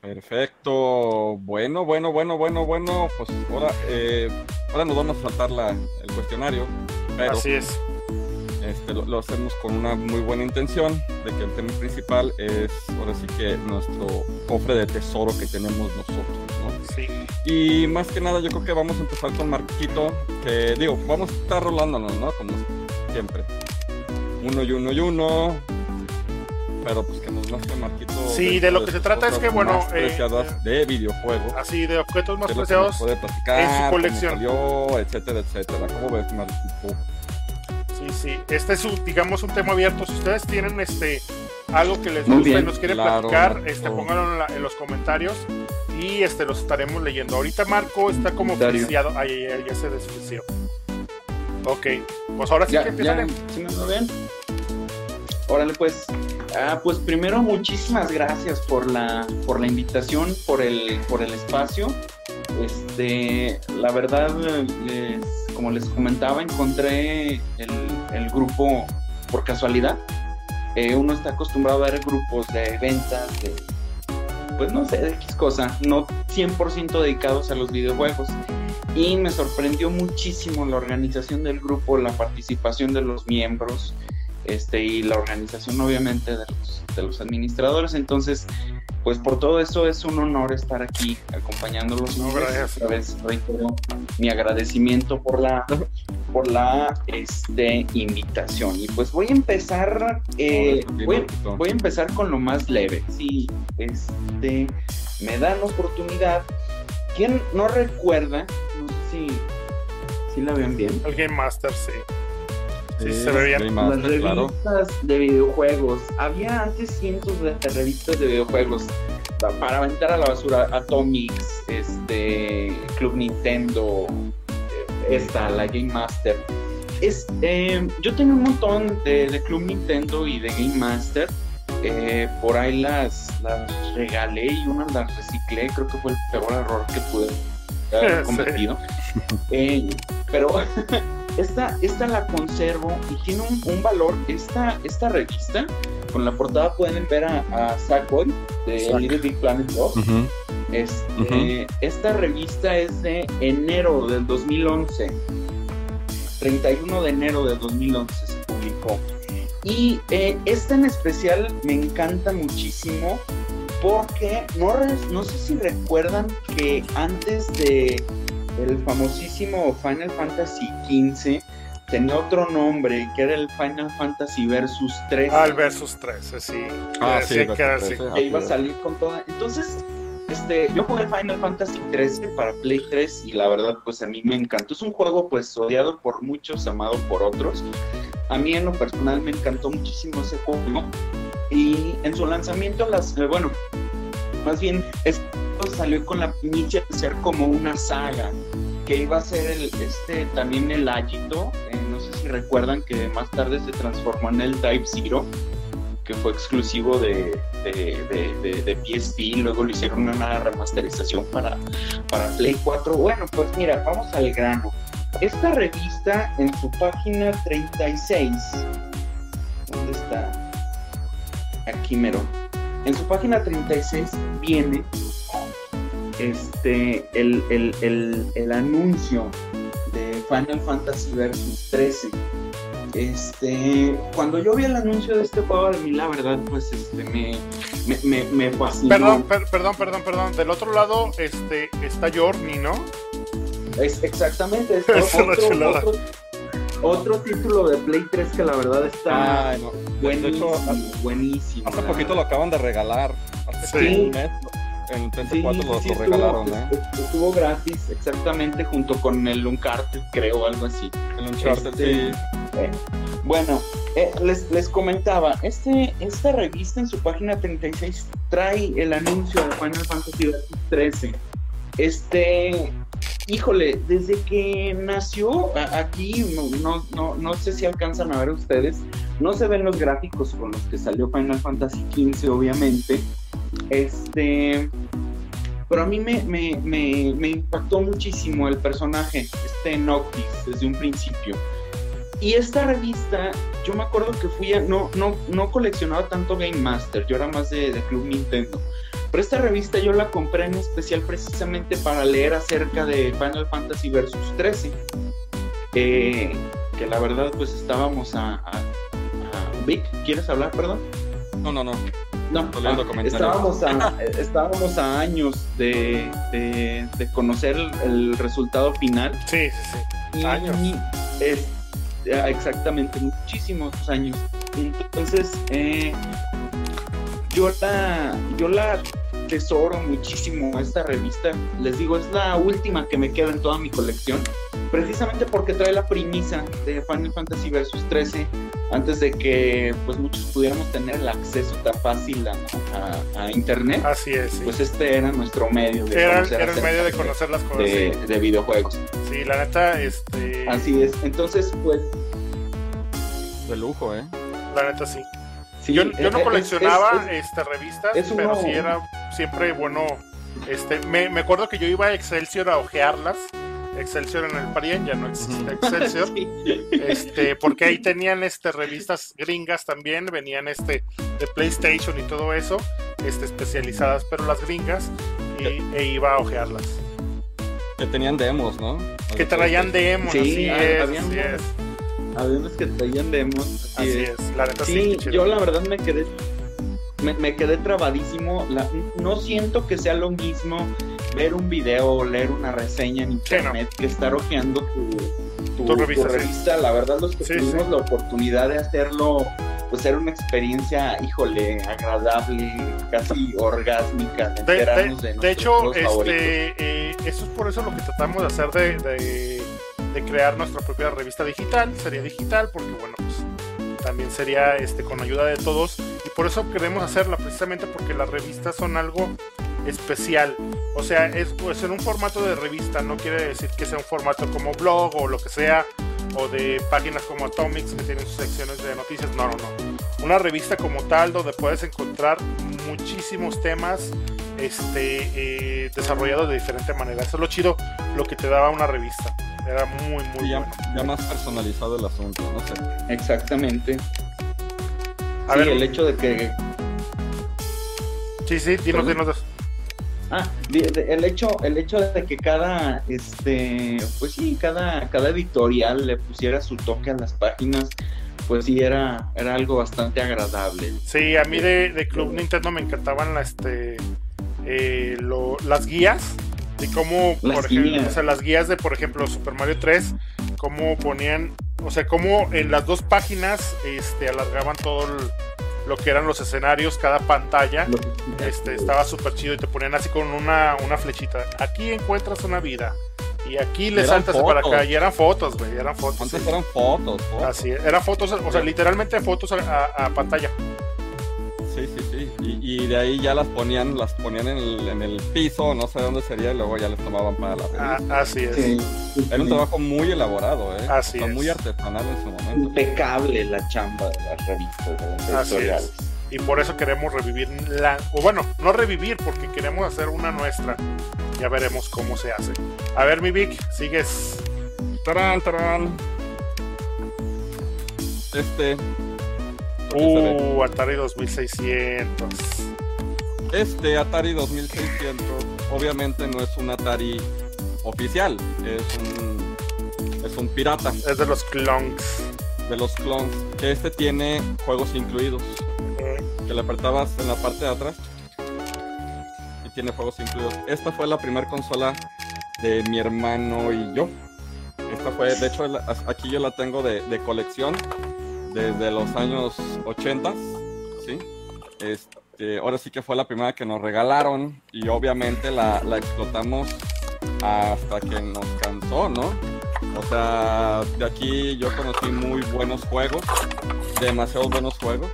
Perfecto. Bueno, bueno, bueno, bueno, bueno. Pues ahora, eh, ahora nos vamos a saltar la, el cuestionario. Pero Así es. este, lo, lo hacemos con una muy buena intención de que el tema principal es ahora sí que nuestro cofre de tesoro que tenemos nosotros, ¿no? Sí. Y más que nada, yo creo que vamos a empezar con Marquito, que digo, vamos a estar rolándonos, ¿no? Como siempre. Uno y uno y uno. Pero pues que nos nazca Marquito. Sí, de lo que se trata es que, bueno, más eh, preciadas de videojuegos. Así de objetos más preciados. nos puede platicar, en su colección. salió, etcétera, etcétera. ¿Cómo ves, Marquito? Sí, sí. Este es un, digamos, un tema abierto. Si ustedes tienen este algo que les Muy gusta y bien. nos quieren Claro, platicar, Marco. este, pónganlo en, la- en los comentarios y este los estaremos leyendo. Ahorita Marco está como friciado. Ay, ay, ay, ya se desfrició. Ok, pues ahora sí Ya, que ya, empiezan. ¿sí me lo ven? Órale, pues. Ah, pues primero muchísimas gracias por la, por la invitación, por el, por el espacio. Este, la verdad, les- como les comentaba, encontré el, el grupo por casualidad. Eh, uno está acostumbrado a ver grupos de ventas, de, pues no sé, de X cosa, no 100% dedicados a los videojuegos. Y me sorprendió muchísimo la organización del grupo, la participación de los miembros este, y la organización obviamente de los, de los administradores. Entonces, pues por todo eso es un honor estar aquí acompañándolos. No, gracias. Otra vez reitero mi agradecimiento por la, por la este, invitación. Y pues voy a empezar, eh, voy, a empezar con lo más leve. Si este, me dan oportunidad, ¿quién no recuerda? No sé si, si la ven bien. El Game Master, sí. Sí, se ve bien. Las Master, claro. revistas de videojuegos. Había antes cientos de revistas de videojuegos pa- para aventar a la basura. Atomics, este, Club Nintendo, eh, esta, la Game Master. Es, eh, yo tenía un montón de, de Club Nintendo y de Game Master. Eh, por ahí las, las regalé y unas las reciclé. Creo que fue el peor error que pude haber <laughs> Sí. cometido. Eh, pero <laughs> esta, esta la conservo y tiene un, un valor. Esta, esta revista, con la portada pueden ver a, a Sackboy de Sack. Little Big Planet 2. Ujú. Este, Esta revista es de enero del 2011. 31 de enero del 2011 se publicó. Y eh, esta en especial me encanta muchísimo porque no, no sé si recuerdan que antes de el famosísimo Final Fantasy XV tenía otro nombre, que era el Final Fantasy Versus 3. Ah, el Versus 3, sí. Ah, sí, Decía que era así. Que iba a salir con toda. Entonces, este, yo jugué Final Fantasy 13 para Play 3 y la verdad, pues a mí me encantó. Es un juego, pues, odiado por muchos, amado por otros. A mí en lo personal me encantó muchísimo ese juego. Y en su lanzamiento, las, eh, bueno, más bien, esto salió con la primicia de ser como una saga, que iba a ser el, este, también el Agito. eh, no sé si recuerdan que más tarde se transformó en el Type Zero que fue exclusivo de, de, de, de- PSP, luego lo hicieron una remasterización para, para Play 4. Bueno, pues mira, vamos al grano. Esta revista en su página 36, ¿dónde está? Aquí mero. En su página 36 viene este el, el, el, el anuncio de Final Fantasy Versus 13 este, cuando yo vi el anuncio de este juego, a mí la verdad, pues, este, me, me, me, me fascinó. Perdón, per- perdón, perdón, perdón. Del otro lado este, está Journey, ¿no? Es, exactamente, es <laughs> otro, otro, otro título de Play 3 que la verdad está Ay, no. De buenísimo, hecho, buenísimo. hace poquito lo acaban de regalar. Hace Sí. En el Sí, 34 sí, lo, sí, lo estuvo- regalaron, ¿eh? est- Estuvo gratis, exactamente, junto con el Uncharted, creo, algo así. El Uncharted, Este- sí. Bueno, eh, les, les comentaba, este, esta revista en su página 36 trae el anuncio de Final Fantasy 13. Este, híjole, desde que nació aquí, no, no, no, sé si alcanzan a ver ustedes, no se ven los gráficos con los que salió Final Fantasy 15, obviamente. Este, pero a mí me, me, me, me impactó muchísimo el personaje, este Noctis, desde un principio. Y esta revista, yo me acuerdo que fui a. No, no, no coleccionaba tanto Game Master, yo era más de, de Club Nintendo. Pero esta revista yo la compré en especial precisamente para leer acerca de Final Fantasy Versus 13. eh, que la verdad, pues estábamos a. a- a- Vic, ¿quieres hablar, perdón? No, no, no. No, ah, estábamos, a, <laughs> estábamos a años de, de- de conocer el, el resultado final. Sí, sí, sí. Y Años. es- ah, exactamente, muchísimos años. Entonces, eh, yo la, yo la tesoro muchísimo esta revista. Les digo, es la última que me queda en toda mi colección. Precisamente porque trae la premisa de Final Fantasy Versus 13 antes de que pues muchos pudiéramos tener el acceso tan fácil a, a- a internet. Así es, sí. Pues este era nuestro medio de era, conocer era el medio de conocer las cosas. de- sí. de videojuegos. Sí, la neta, este. Así es. Entonces, pues De lujo, ¿eh? La neta, sí. Sí, yo, yo no es- coleccionaba es- es- este, revistas, es pero uno- sí era siempre bueno. Este, me, me acuerdo que yo iba a Excelsior a ojearlas. Excelsior en el Parien, ya no existe. Excelsior. <laughs> sí. este, porque ahí tenían este revistas gringas también, venían este de PlayStation y todo eso, este, especializadas, pero las gringas, y, e iba a ojearlas. Que tenían demos, ¿no? Que traían demos, Sí, así ha- es, habían así es, Había unos que traían demos. así así es. es, la neta sí. Yo la verdad me quedé me, me quedé trabadísimo. La- no siento que sea lo mismo ver un video o leer una reseña en internet que estar hojeando tu, tu- Tu revista, tu revista. La verdad, los que Sí, tuvimos sí. la oportunidad de hacerlo, pues era una experiencia, híjole, agradable, casi orgásmica. De, De, de- de hecho, este, eh, eso es por eso lo que tratamos de hacer de, de- de crear nuestra propia revista digital, sería digital, porque bueno, pues también sería este con ayuda de todos y por eso queremos hacerla precisamente porque las revistas son algo especial. O sea, es pues en un formato de revista, no quiere decir que sea un formato como blog o lo que sea, o de páginas como Atomics que tienen sus secciones de noticias. No, no, no. Una revista como tal donde puedes encontrar muchísimos temas este, eh, desarrollados de diferente manera. Eso es lo chido, lo que te daba una revista. Era muy, muy Sí, ya, bueno. ya más personalizado el asunto, no sé. Exactamente. A sí, ver, el hecho de que sí, sí, dinos, dinos. Ah, de- de- el hecho, el hecho de que cada, este, pues sí, cada, cada editorial le pusiera su toque a las páginas, pues sí era, era algo bastante agradable. Sí, a mí de, de Club Nintendo me encantaban la, este, eh, lo- las guías de cómo, Las por ejemplo, guías. o sea, las guías de, por ejemplo, Super Mario 3, cómo ponían o sea, como en las dos páginas este, alargaban todo el- lo que eran los escenarios, cada pantalla. Este, estaba súper chido y te ponían así con una, una flechita. Aquí encuentras una vida. Y aquí le saltas para acá. Y eran fotos, güey. Eran fotos. Antes sí. eran fotos, fotos. Así eran fotos, o sea, literalmente fotos a, a- a pantalla. Sí, sí, sí. Y, y de ahí ya las ponían, las ponían en el, en el piso, no sé dónde sería, y luego ya les tomaban para la Ah, revista. así es. Sí. Era un trabajo muy elaborado, ¿eh? Así O sea, es. muy artesanal en su momento. Impecable la chamba de las revistas, de las Así editoriales. Y por eso queremos revivir la. O bueno, no revivir, porque queremos hacer una nuestra. Ya veremos cómo se hace. A ver, mi Vic, sigues. Tarán, tarán. Este. Uh, Atari 2600. Este Atari 2600 obviamente no es un Atari oficial, es un, es un pirata Es de los clonks. de los clones. Que este tiene juegos incluidos, que le apretabas en la parte de atrás y tiene juegos incluidos. Esta fue la primera consola de mi hermano y yo. Esta fue, de hecho, aquí yo la tengo de, de colección desde los años 80, ¿sí? Este, ahora sí que fue la primera que nos regalaron y obviamente la, la explotamos hasta que nos cansó, ¿no? O sea, de aquí yo conocí muy buenos juegos, demasiados buenos juegos.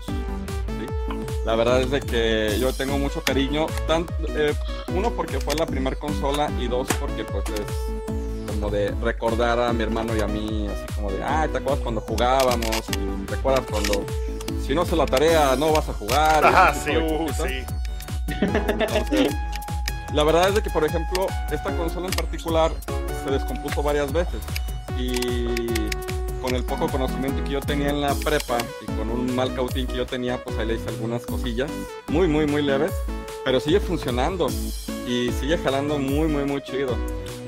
La verdad es de que yo tengo mucho cariño, tan- eh, uno porque fue la primera consola y dos porque pues es como de recordar a mi hermano y a mí, así como de, ah, ¿te acuerdas cuando jugábamos? Y ¿Recuerdas cuando si no haces la tarea no vas a jugar? Ajá, ese sí, uh, sí. Entonces, la verdad es de que, por ejemplo, esta consola en particular se descompuso varias veces. Y con el poco conocimiento que yo tenía en la prepa y con un mal cautín que yo tenía, pues ahí le hice algunas cosillas, muy, muy, muy leves, pero sigue funcionando y sigue jalando muy, muy, muy chido.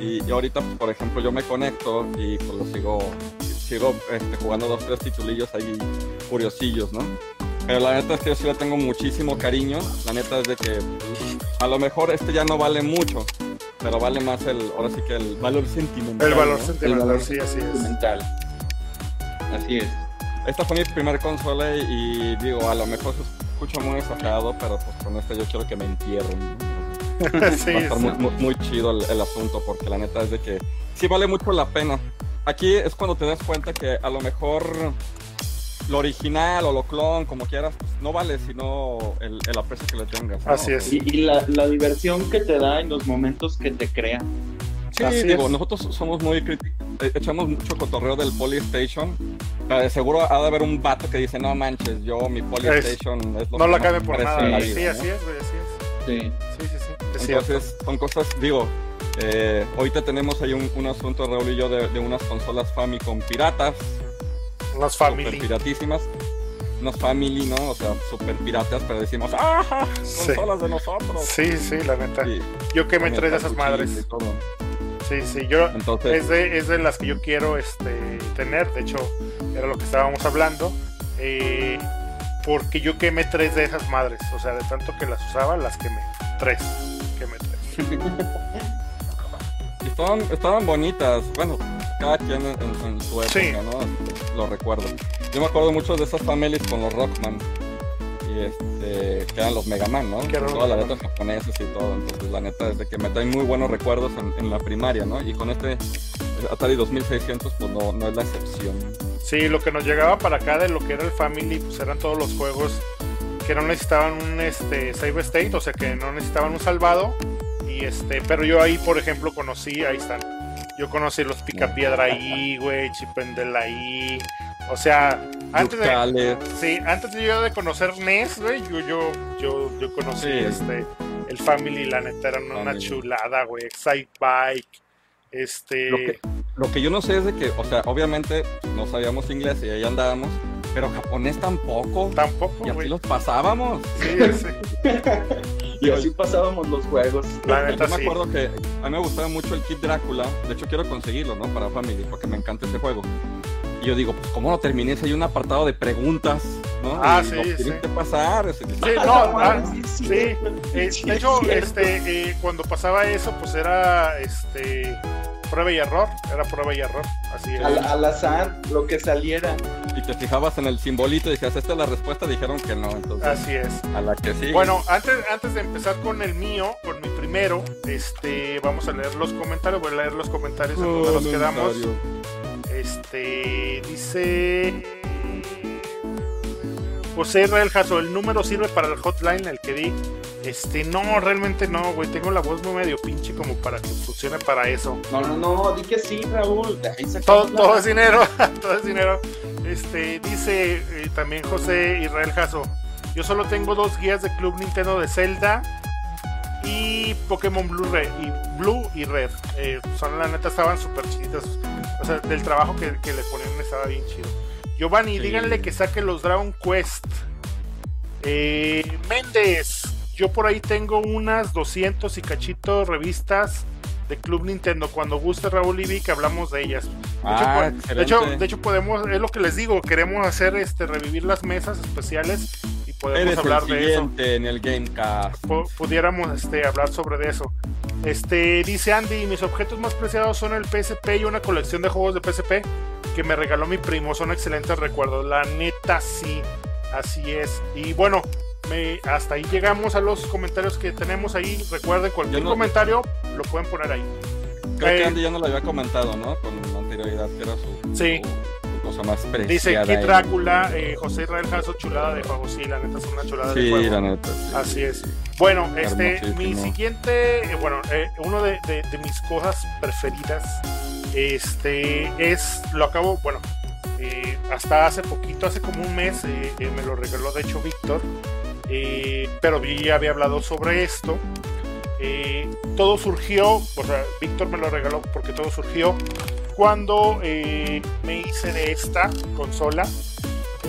Y, y ahorita, por ejemplo, yo me conecto y pues lo sigo, sigo este, jugando dos, tres titulillos ahí curiosillos, ¿no? Pero la neta es que yo sí le tengo muchísimo cariño. La neta es de que a lo mejor este ya no vale mucho, pero vale más el, ahora sí que el valor sentimental. El valor ¿no? sentimental, valor sí, así es. Así es. Esta fue mi primer consola y, y digo, a lo mejor escucha muy exagerado, pero pues con esta yo quiero que me entierren. <laughs> sí, Va a estar sí. muy, muy- muy chido el, el asunto porque la neta es de que sí vale mucho la pena. Aquí es cuando te das cuenta que a lo mejor lo original o lo clon, como quieras, pues, no vale sino el, el aprecio que le tengas. ¿no? Así es. Y, y la, la diversión que te da en los momentos que te crea. Sí, Así digo, es. nosotros somos muy críticos, eh, echamos mucho cotorreo del Polystation. O sea, de seguro ha de haber un vato que dice, no manches, yo mi Polystation es, lo No que la cabe por nada. Sí, vida, así ¿no? es, güey, así es. Sí. Sí, sí, sí. Es cierto. Entonces, son cosas, digo, eh, ahorita tenemos ahí un, un asunto, Raúl y yo, de, de unas consolas Famicom piratas, Unas super family. piratísimas, unas Family, ¿no? O sea, super piratas, pero decimos, ¡ah! Sí. Consolas de nosotros. Sí, sí, la neta. Y- Yo que me trae de esas madres. y todo. Sí, sí, yo Entonces, es de, es de las que yo quiero este, tener. De hecho, era lo que estábamos hablando. Eh, porque yo quemé tres de esas madres. O sea, de tanto que las usaba, las quemé. Tres. Quemé tres. <laughs> y estaban, estaban bonitas. Bueno, cada quien en, su época, Sí. ¿no? Lo recuerdo. Yo me acuerdo mucho de esas familias con los Rockman. Y este, que eran los Mega Man, ¿no? Todas las letras japonesas y todo. Entonces, la neta es de que me traen muy buenos recuerdos en, en la primaria, ¿no? Y con este Atari 2600, pues no, no es la excepción. Sí, lo que nos llegaba para acá de lo que era el Family, pues eran todos los juegos que no necesitaban un este, save state, o sea que no necesitaban un salvado. Y este, pero yo ahí, por ejemplo, conocí, ahí están. Yo conocí los Picapiedra ahí, güey, Chipendel ahí. O sea, antes de, sí, antes de yo de conocer NES, güey, yo, yo, yo, yo conocí Sí. este, el Family, la neta, era una Family. chulada, güey. Excite Bike, este. Lo que, lo que yo no sé es de que, o sea, obviamente no sabíamos inglés y ahí andábamos, pero japonés tampoco. Tampoco, Y así los pasábamos. Sí, <laughs> sí. Y así pasábamos los juegos. La Yo neta me sí. acuerdo que a mí me gustaba mucho el Kid Drácula. De hecho, quiero conseguirlo, ¿no? Para Family, porque me encanta ese juego. Y yo digo, pues, ¿cómo lo terminé? Si hay un apartado de preguntas, ¿no? Ah, Y sí, lo sí. que pasar. es- Sí, no, <laughs> ah, sí, sí. Eh, de hecho, es este, eh, cuando pasaba eso, pues era, este, prueba y error, era prueba y error, así es. Al, al azar, lo que saliera. Y te fijabas en el simbolito y decías, esta es la respuesta, dijeron que no. Entonces, Así es. a la que sí. Bueno, antes, antes de empezar con el mío, con mi primero, este, vamos a leer los comentarios, voy a leer los comentarios en donde nos quedamos. Este dice José Israel Jasso, el número sirve para el hotline, el que di. Este, no, realmente no, güey. Tengo la voz muy medio pinche como para que funcione para eso. No, no, no, di que sí, Raúl. de ahí sacamos Todo, la- todo es dinero, <laughs> todo es dinero. Este, dice eh, también José Israel Jasso. Yo solo tengo dos guías de Club Nintendo de Zelda y Pokémon Blue, Red, y Blue y Red. Eh, son la neta, estaban súper chiditas. O sea, del trabajo que, que le ponían estaba bien chido. Giovanni, Sí. díganle que saque los Dragon Quest. Eh, Méndez, yo por ahí tengo unas 200 y cachito revistas de Club Nintendo. Cuando guste Raúl y Vic, hablamos de ellas. De, Ah, hecho, po- de hecho, de hecho podemos, es lo que les digo, queremos hacer este revivir las mesas especiales podemos Eres hablar el de eso en el Gamecast. pu- pudiéramos este, hablar sobre de eso. Este, dice Andy, mis objetos más preciados son el PSP y una colección de juegos de PSP que me regaló mi primo. Son excelentes recuerdos. La neta sí, así es. Y bueno, me, hasta ahí llegamos a los comentarios que tenemos ahí. Recuerden, cualquier no- comentario lo pueden poner ahí. Creo Eh, que Andy ya no lo había comentado, ¿no? Con anterioridad, que era su, Sí. su cosa más preciada. Dice en- Drácula, eh, José Israel Jasso, chulada de juego. Sí, la neta es una chulada de Sí, juego. la neta. sí. Así es. Bueno, este, mi siguiente, eh, bueno, eh, uno de, de- de mis cosas preferidas, este, es, lo acabo, bueno, eh, hasta hace poquito, hace como un mes, eh, me lo regaló de hecho Víctor, pero yo ya había hablado sobre esto. Todo surgió, o sea, Víctor me lo regaló porque todo surgió cuando eh, me hice de esta consola.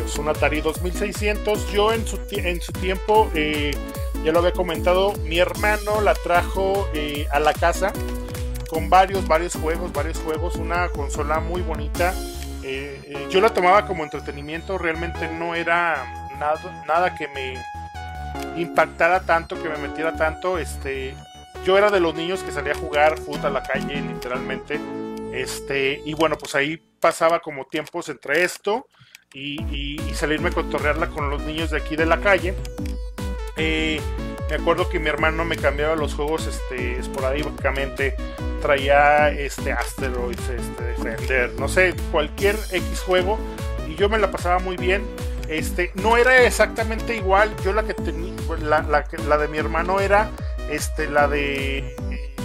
Es un Atari 2600. Yo en su, en su tiempo, eh, ya lo había comentado, mi hermano la trajo eh, a la casa con varios, varios juegos, varios juegos. Una consola muy bonita. Yo la tomaba como entretenimiento, realmente no era nada que me impactara tanto, que me metiera tanto. Este, yo era de los niños que salía a jugar fútbol a la calle, literalmente. Este, y bueno, pues ahí pasaba como tiempos entre esto y, salirme a cotorrearla con los niños de aquí de la calle. Eh, me acuerdo que mi hermano me cambiaba los juegos este, esporádicamente. Traía este Asteroids, este Defender, no sé, cualquier X juego. Y yo me la pasaba muy bien. Este, no era exactamente igual. Yo la que tenía, la, de mi hermano era este, la de eh,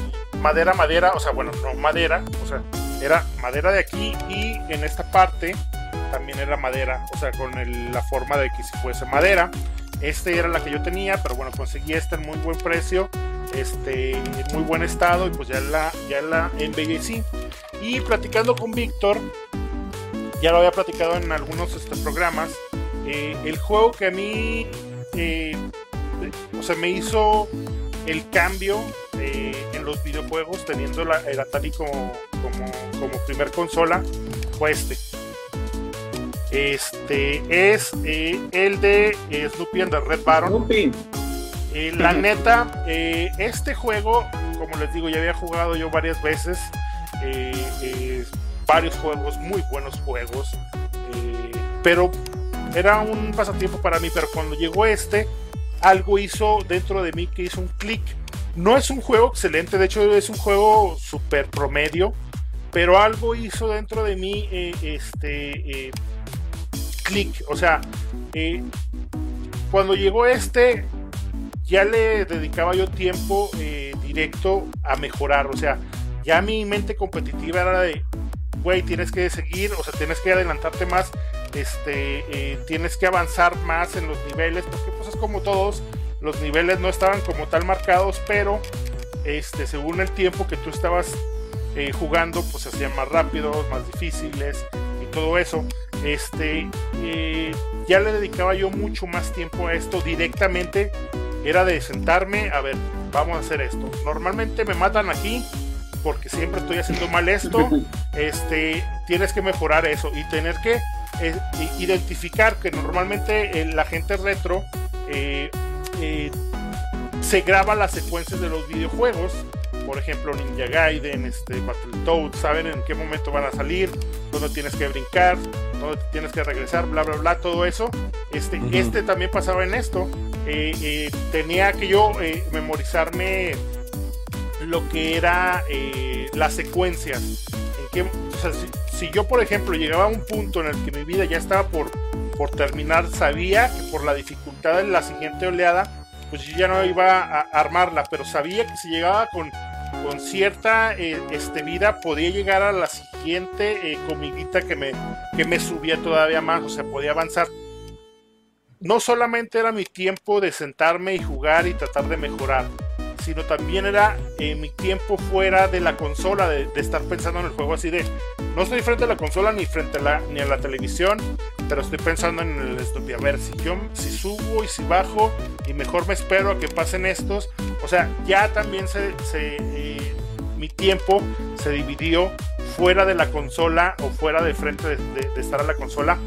madera, madera, o sea, bueno, no madera, o sea, era madera de aquí y en esta parte también era madera, o sea, con la forma de que si fuese madera. Este era la que yo tenía, pero bueno, conseguí esta en muy buen precio, este, en muy buen estado y pues ya la, ya la embellecí. Y platicando con Víctor, ya lo había platicado en algunos este, programas, eh, el juego que a mí, eh, o sea, me hizo el cambio eh, en los videojuegos teniendo la, el Atari como, como, como primer consola fue este. Este es eh, el de Snoopy and the Red Baron. Snoopy. La neta, este juego, como les digo, ya había jugado yo varias veces. varios juegos, muy buenos juegos. pero era un pasatiempo para mí. Pero cuando llegó este, algo hizo dentro de mí que hizo un clic. No es un juego excelente, de hecho es un juego super promedio. Pero algo hizo dentro de mí eh, este eh, clic. O sea, eh, cuando llegó este, ya le dedicaba yo tiempo directo a mejorar. O sea, ya mi mente competitiva era de, güey, tienes que seguir, o sea, tienes que adelantarte más, este, eh, tienes que avanzar más en los niveles, porque pues es como todos, los niveles no estaban como tal marcados, pero este, según el tiempo que tú estabas eh, jugando, pues se hacían más rápidos, más difíciles y todo eso. Este, eh, ya le dedicaba yo mucho más tiempo a esto directamente. Era de sentarme, a ver, vamos a hacer esto. Normalmente me matan aquí porque siempre estoy haciendo mal esto. <laughs> Este, tienes que mejorar eso y tener que eh, identificar que normalmente eh, la gente retro eh, se graba las secuencias de los videojuegos por ejemplo Ninja Gaiden, este, Battletoads, saben en qué momento van a salir, dónde tienes que brincar, dónde tienes que regresar, bla, bla, bla, todo eso. Este, este también pasaba en esto. Tenía que yo memorizarme lo que era las secuencias. En si, yo, por ejemplo, llegaba a un punto en el que mi vida ya estaba por, por terminar, sabía que por la dificultad de la siguiente oleada, pues ya no iba a armarla, pero sabía que si llegaba con, con cierta este, vida, podía llegar a la siguiente comidita que me, que me subía todavía más, o sea, podía avanzar no solamente era mi tiempo de sentarme y jugar y tratar de mejorar, sino también era eh, mi tiempo fuera de la consola, de, estar pensando en el juego así de, no estoy frente a la consola ni frente a la, ni a la televisión, pero estoy pensando en el estudio. A ver, si yo si subo y si bajo y mejor me espero a que pasen estos, o sea, ya también se, eh, mi tiempo se dividió fuera de la consola o fuera de frente de estar a la consola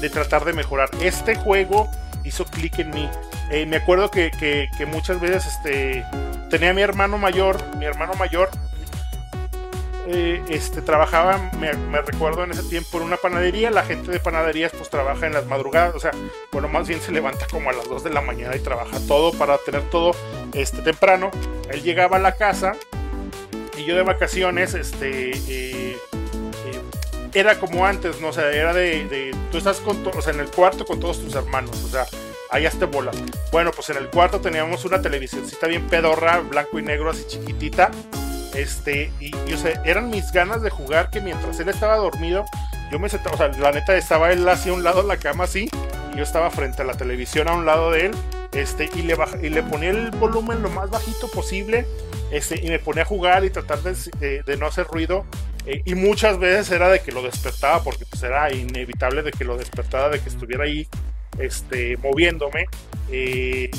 de tratar de mejorar. Este juego hizo clic en mí. Eh, me acuerdo que, muchas veces este, tenía a mi hermano mayor, mi hermano mayor eh, este, trabajaba, me, recuerdo en ese tiempo, en una panadería. La gente de panaderías pues trabaja en las madrugadas, o sea, bueno, más bien se levanta como a las 2 de la mañana y trabaja todo para tener todo este, temprano. Él llegaba a la casa y yo de vacaciones, este... Eh, era como antes, ¿no? O era de, tú estás con, o en el cuarto con todos tus hermanos, o sea, ahí te bolas. Bueno, pues en el cuarto teníamos una está bien pedorra, blanco y negro, así chiquitita. Este, y, o sea, eran mis ganas de jugar que mientras él estaba dormido, yo me sentaba, o sea, la neta estaba él hacia un lado de la cama así, y yo estaba frente a la televisión a un lado de él, este, y le, y le ponía el volumen lo más bajito posible, este, y me ponía a jugar y tratar de, de no hacer ruido eh, y muchas veces era de que lo despertaba, porque pues era inevitable de que lo despertara, de que estuviera ahí este, moviéndome. Eh,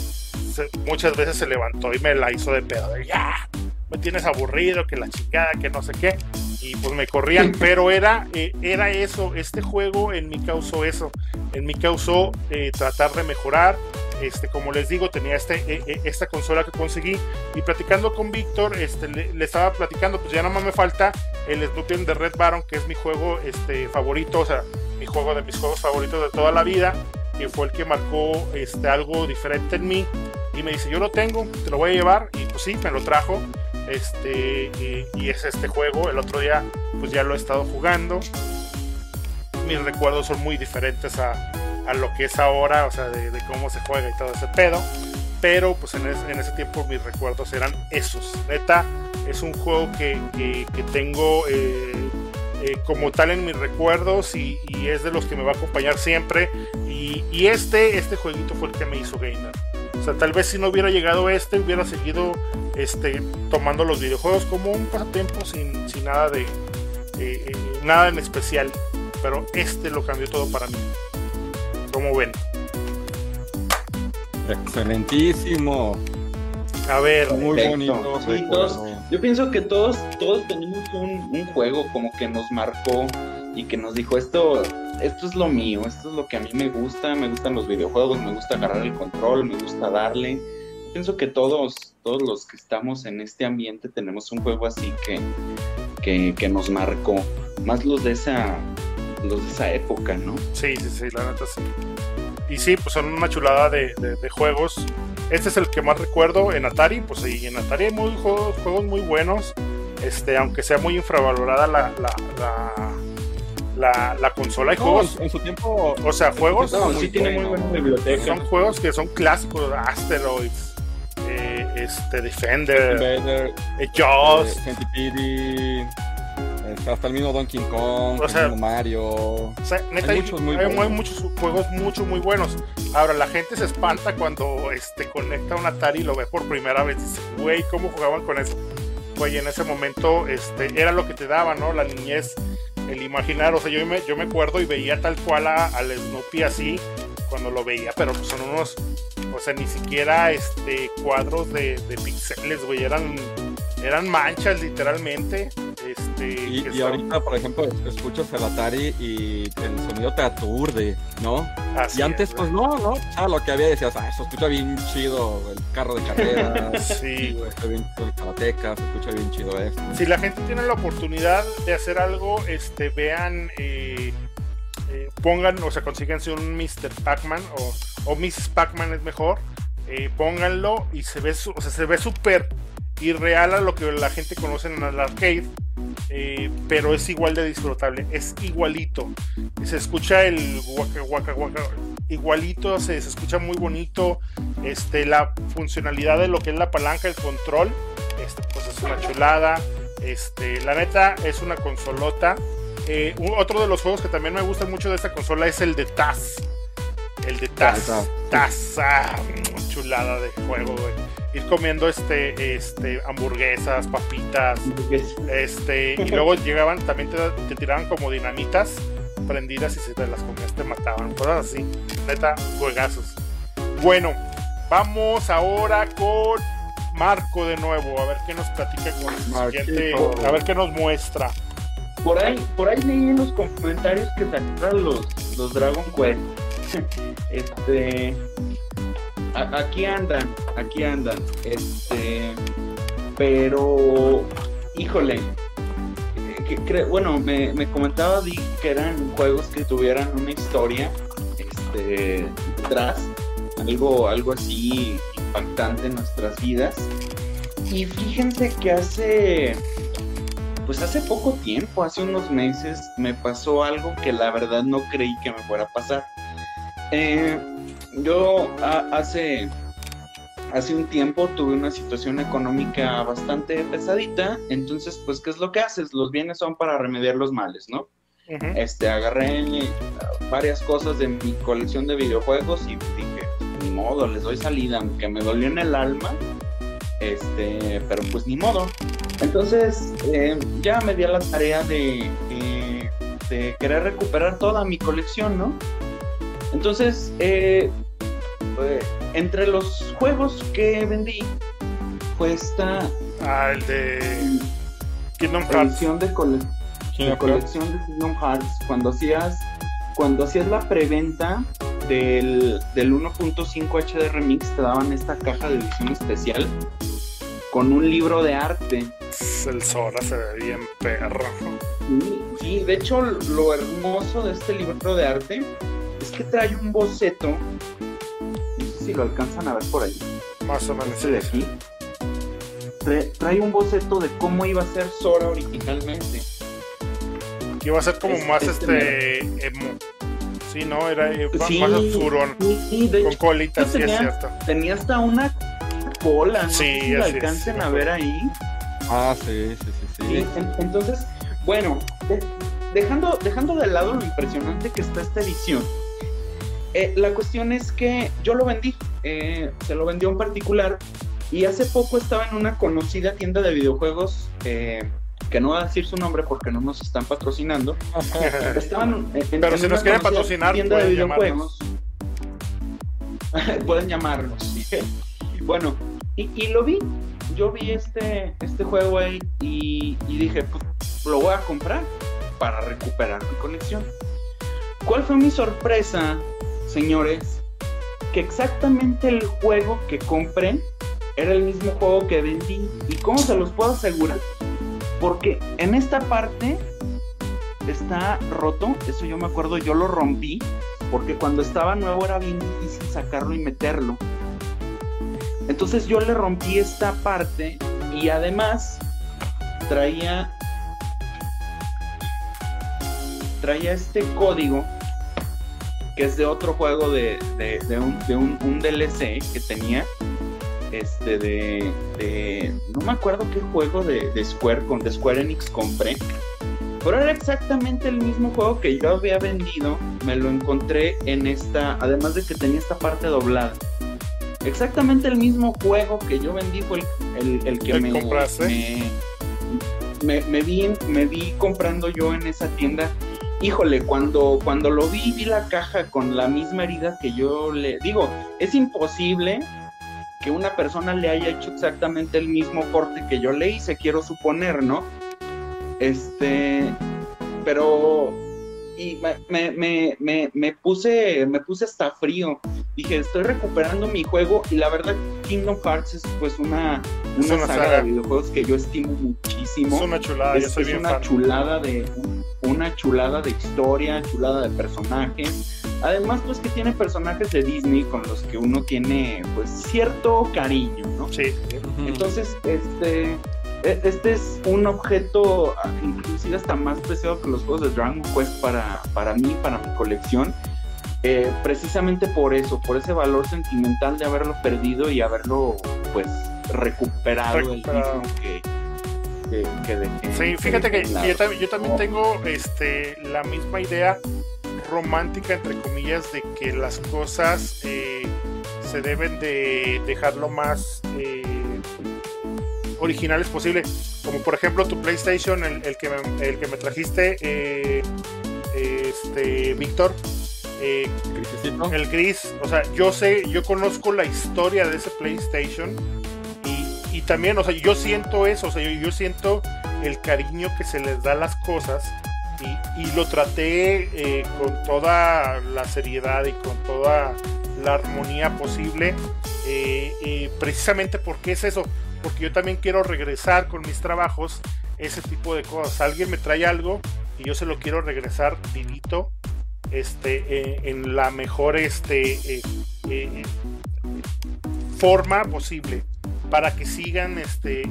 muchas veces se levantó y me la hizo de pedo. ya, me tienes aburrido, que la chingada, que no sé qué. Y pues me corrían, pero era, eh, era eso, este juego en mí causó eso. En mí causó tratar de mejorar, este, como les digo, tenía este, e, e, esta consola que conseguí y platicando con Víctor, este, le, estaba platicando, pues ya nada más me falta el Snoopy de Red Baron, que es mi juego este, favorito, o sea, mi juego de mis juegos favoritos de toda la vida, que fue el que marcó este, algo diferente en mí. Y me dice, yo lo tengo, te lo voy a llevar. Y pues sí, me lo trajo. Este, y, y es este juego. El otro día, pues ya lo he estado jugando. Mis recuerdos son muy diferentes a, a lo que es ahora, o sea, de, cómo se juega y todo ese pedo. Pero pues en, ese tiempo mis recuerdos eran esos. Neta, es un juego que, que, tengo eh, eh, como tal en mis recuerdos y, es de los que me va a acompañar siempre. Y, y, este, este jueguito fue el que me hizo gamer. O sea, tal vez si no hubiera llegado este, hubiera seguido este, tomando los videojuegos como un pasatiempo sin, sin nada de eh, nada en especial. Pero este lo cambió todo para mí. ¿Cómo ven? Excelentísimo. A ver, muy bonito. yo pienso que todos, todos tenemos un, juego como que nos marcó y que nos dijo esto, esto es lo mío, esto es lo que a mí me gusta, me gustan los videojuegos, me gusta agarrar el control, me gusta darle. pienso que todos, todos los que estamos en este ambiente tenemos un juego así que, que, que nos marcó. Más los de esa los de esa época, ¿no? Sí, sí, sí, la neta sí. Y sí, pues son una chulada de, juegos. Este es el que más recuerdo en Atari, pues sí, en Atari hay muy, juegos, juegos muy buenos, este, aunque sea muy infravalorada la, la, la, consola. Hay juegos. En su tiempo. O sea, juegos. sí, tiene muy buena biblioteca. Son juegos que son clásicos: Asteroids, eh, este, Defender, Defender eh, Jaws, eh, hasta el mismo Donkey Kong, o sea, el mismo Mario. O sea, neta, hay, muchos, muy hay, muchos juegos mucho muy buenos. Ahora, la gente se espanta cuando este, conecta un Atari y lo ve por primera vez. Dice, güey, ¿cómo jugaban con eso? Güey, en ese momento este, era lo que te daba, ¿no? La niñez, el imaginar. O sea, yo me, yo me acuerdo y veía tal cual al Snoopy así cuando lo veía, pero pues son unos, o sea, ni siquiera este, cuadros de, de pixeles, güey, eran, eran manchas literalmente. Este, Y, y ahorita, por ejemplo, es- escuchas el Atari y el sonido te aturde, ¿no? así y antes, es, pues no, no. Ah, lo que había decías, ah, se escucha bien chido el carro de carrera. <laughs> Sí, güey. Se escucha bien el karateca, se escucha bien chido esto. Si la gente tiene la oportunidad de hacer algo, este, vean, eh, eh, pongan, o sea, consíganse un Mr. Pac-Man o, o Mrs. Pac-Man es mejor, eh, pónganlo y se ve, su- o sea, se ve súper irreal a lo que la gente conoce en el arcade, eh, pero es igual de disfrutable, es igualito. Se escucha el guaca, guaca, guaca, igualito, se, se escucha muy bonito, este, la funcionalidad de lo que es la palanca, el control, este, pues es una chulada. Este, la neta es una consolota. Eh, un- otro de los juegos que también me gusta mucho de esta consola es el de Taz. El de Taz. Taz, ah, chulada de juego, güey. Ir comiendo este, este, hamburguesas, papitas, este, y luego <laughs> llegaban, también te, te tiraban como dinamitas prendidas y si te las comías te mataban, cosas así. Neta, juegazos. Bueno, vamos ahora con Marco de nuevo, a ver qué nos platica con el siguiente, a ver qué nos muestra. Por ahí, por ahí leí en los comentarios que sacaron los, los Dragon Quest. <laughs> este. Aquí andan, aquí andan. Este. Pero. Híjole. eh, bueno, me, me comentaba Dick que eran juegos que tuvieran una historia. Este. detrás. Algo, algo así impactante en nuestras vidas. Y fíjense que hace pues hace poco tiempo, hace unos meses, me pasó algo que la verdad no creí que me fuera a pasar. Eh, yo a- hace, hace un tiempo tuve una situación económica bastante pesadita, entonces pues ¿qué es lo que haces? Los bienes son para remediar los males, ¿no? Este, agarré eh, varias cosas de mi colección de videojuegos y dije, ni modo, les doy salida, aunque me dolió en el alma, este, pero pues ni modo. Entonces, eh, ya me di a la tarea de, eh, de querer recuperar toda mi colección, ¿no? Entonces, eh, entre los juegos que vendí, fue esta Ah, el de Kingdom Hearts. edición de, cole- de colección de Kingdom Hearts. Cuando hacías, cuando hacías la preventa del, del 1.5 HD Remix, te daban esta caja de edición especial con un libro de arte. El Sora se ve bien perro. Sí, sí, de hecho lo hermoso de este libro de arte es que trae un boceto. Si lo alcanzan a ver por ahí. Más o menos. Este de aquí. Trae, trae un boceto de cómo iba a ser Sora originalmente. Que iba a ser como Es- más este este emo. Sí, no, era eh, Sí, más oscurón. sí, sí, de Con hecho colitas, sí es tenía- cierto. tenía hasta una cola. No Sí, sé si la es, alcancen a ver ahí. Ah, sí, sí, sí, sí. Sí, en- entonces, bueno, de- dejando, dejando de lado lo impresionante que está esta edición, eh, la cuestión es que yo lo vendí, eh, se lo vendió a un particular y hace poco estaba en una conocida tienda de videojuegos, eh, que no voy a decir su nombre porque no nos están patrocinando, estaban en, en- Pero en si nos quieren patrocinar, tienda de pueden videojuegos. <laughs> pueden llamarnos. sí. Bueno, y, y lo vi. Yo vi este, este juego ahí y, y dije, pues lo voy a comprar para recuperar mi colección. ¿Cuál fue mi sorpresa, señores? Que exactamente el juego que compré era el mismo juego que vendí. ¿Y cómo se los puedo asegurar? Porque en esta parte está roto, eso yo me acuerdo, yo lo rompí, porque cuando estaba nuevo era bien difícil sacarlo y meterlo. Entonces yo le rompí esta parte y además traía traía este código que es de otro juego de, de- de un, de un- un DLC que tenía este de, de- no me acuerdo qué juego de, de Square con de Square Enix compré pero era exactamente el mismo juego que yo había vendido me lo encontré en esta además de que tenía esta parte doblada exactamente el mismo juego que yo vendí fue el, el- el que ¿El me, me, me, me vi, me vi comprando yo en esa tienda. Híjole, cuando, cuando lo vi, vi la caja con la misma herida que yo le digo, es imposible que una persona le haya hecho exactamente el mismo corte que yo le hice, quiero suponer, ¿no? Este, pero y me, me, me, me, puse me puse hasta frío. Dije, estoy recuperando mi juego y la verdad Kingdom Hearts es pues una, una, saga, de videojuegos que yo estimo muchísimo. Es una chulada, es, una chulada de una chulada de historia, chulada de personajes. Además, pues que tiene personajes de Disney con los que uno tiene pues cierto cariño, ¿no? Sí. Entonces, este e, este es un objeto ah, inclusive hasta más preciado que los juegos de Dragon Quest para, para mí, para mi colección. Eh, precisamente por eso, por ese valor sentimental de haberlo perdido y haberlo pues recuperado, el mismo que, Sí, fíjate que yo, también tengo este, la misma idea romántica, entre comillas, de que las cosas eh, se deben de dejarlo más eh, originales posible. Como por ejemplo tu PlayStation, el, que, me, el que me trajiste, eh, este, Víctor. Eh, el gris, o sea, yo sé, yo conozco la historia de ese PlayStation y, también, o sea, yo siento eso, o sea, yo, siento el cariño que se les da a las cosas y, y lo traté eh, con toda la seriedad y con toda la armonía posible, precisamente porque es eso, porque yo también quiero regresar con mis trabajos ese tipo de cosas. Alguien me trae algo y yo se lo quiero regresar vivito, este, eh, en la mejor este, eh, eh, forma posible para que sigan este,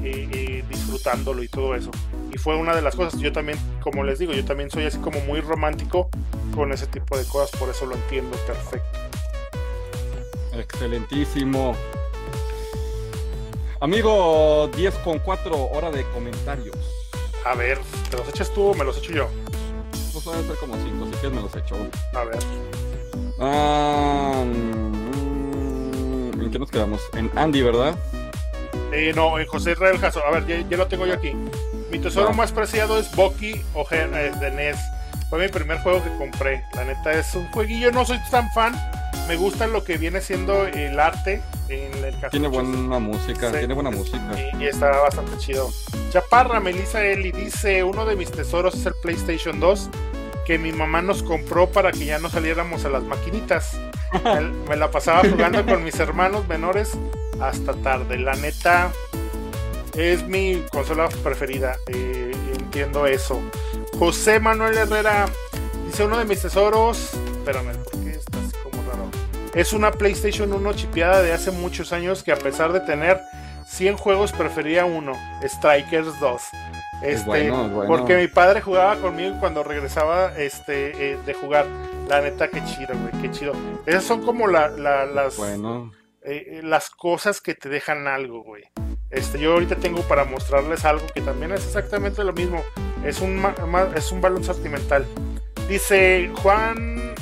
disfrutándolo y todo eso. Y fue una de las cosas, yo también, como les digo, yo también soy así como muy romántico con ese tipo de cosas, por eso lo entiendo perfecto. Excelentísimo. Amigo 10 con 4 hora de comentarios. A ver, ¿te los echas tú o me los echo yo? Pues van a ser como 5, si quieres me los echo. A ver. Ah, ¿En qué nos quedamos? En Andy, ¿verdad? Eh, no, en José Israel Jasso. A ver, ya, lo tengo yo aquí. Mi tesoro más preciado es Bucky o eh, de NES. Fue mi primer juego que compré. La neta es un jueguillo, no soy tan fan. Me gusta lo que viene siendo el arte tiene buena música, tiene buena música. Y, está bastante chido. Chaparra Melissa Eli dice: Uno de mis tesoros es el PlayStation 2 que mi mamá nos compró para que ya no saliéramos a las maquinitas. <laughs> me, la pasaba jugando con mis hermanos menores hasta tarde. La neta es mi consola preferida. Eh, entiendo eso. José Manuel Herrera dice uno de mis tesoros. Espérame, es una PlayStation 1 chipeada de hace muchos años que a pesar de tener 100 juegos prefería uno, Strikers 2. Este, Porque mi padre jugaba conmigo cuando regresaba este, eh, de jugar. La neta, qué chido, güey, qué chido. Esas son como las, bueno. Eh, las cosas que te dejan algo, güey. Este, yo ahorita tengo para mostrarles algo que también es exactamente lo mismo. Es un, es un balón sentimental. Dice Juan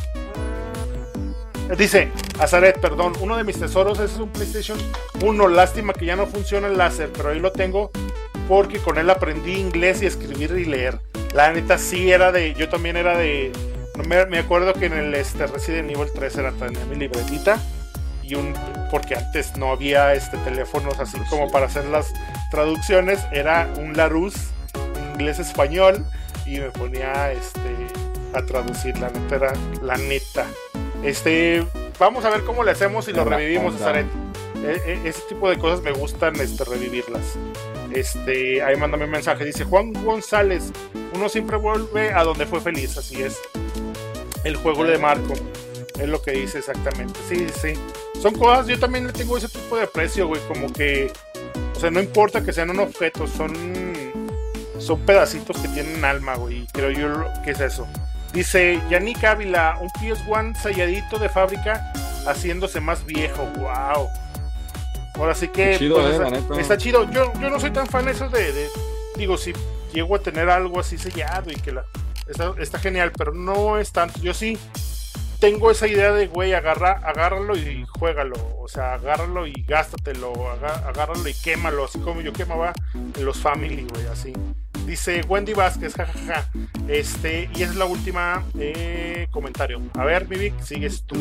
Dice, Azaret, perdón, uno de mis tesoros es un PlayStation 1. Lástima que ya no funciona el láser, pero ahí lo tengo porque con él aprendí inglés y escribir y leer. La neta sí era de, yo también era de, me, acuerdo que en el este, Resident Evil 3 era tenía mi libretita y un, porque antes no había este teléfonos así como para hacer las traducciones, era un Larus inglés-español y me ponía este a traducir, la neta era la neta. Este, vamos a ver cómo le hacemos y lo revivimos. E, e, ese tipo de cosas me gustan este, revivirlas. Este, ahí mándame un mensaje. Dice Juan González, uno siempre vuelve a donde fue feliz, así es. El juego de Marco. Es lo que dice exactamente. Sí, sí. Son cosas, yo también le tengo ese tipo de aprecio, güey. Como que. O sea, no importa que sean un objeto, son. Son pedacitos que tienen alma, güey. creo yo que es eso. Dice Yannick Ávila, un PS1 selladito de fábrica haciéndose más viejo. ¡Wow! Ahora sí que pues, eh, está, chido. Yo, yo no soy tan fan de eso de, Digo, si llego a tener algo así sellado y que la. Está, genial, pero no es tanto. Yo sí tengo esa idea de, güey, agarra, agárralo y juégalo. O sea, agárralo y gástatelo. Agárralo y quémalo. Así como yo quemaba en los Family, güey, así. Dice Wendy Vázquez, jajaja. Este, y es la última eh, comentario. A ver, Vivic, sigues tú.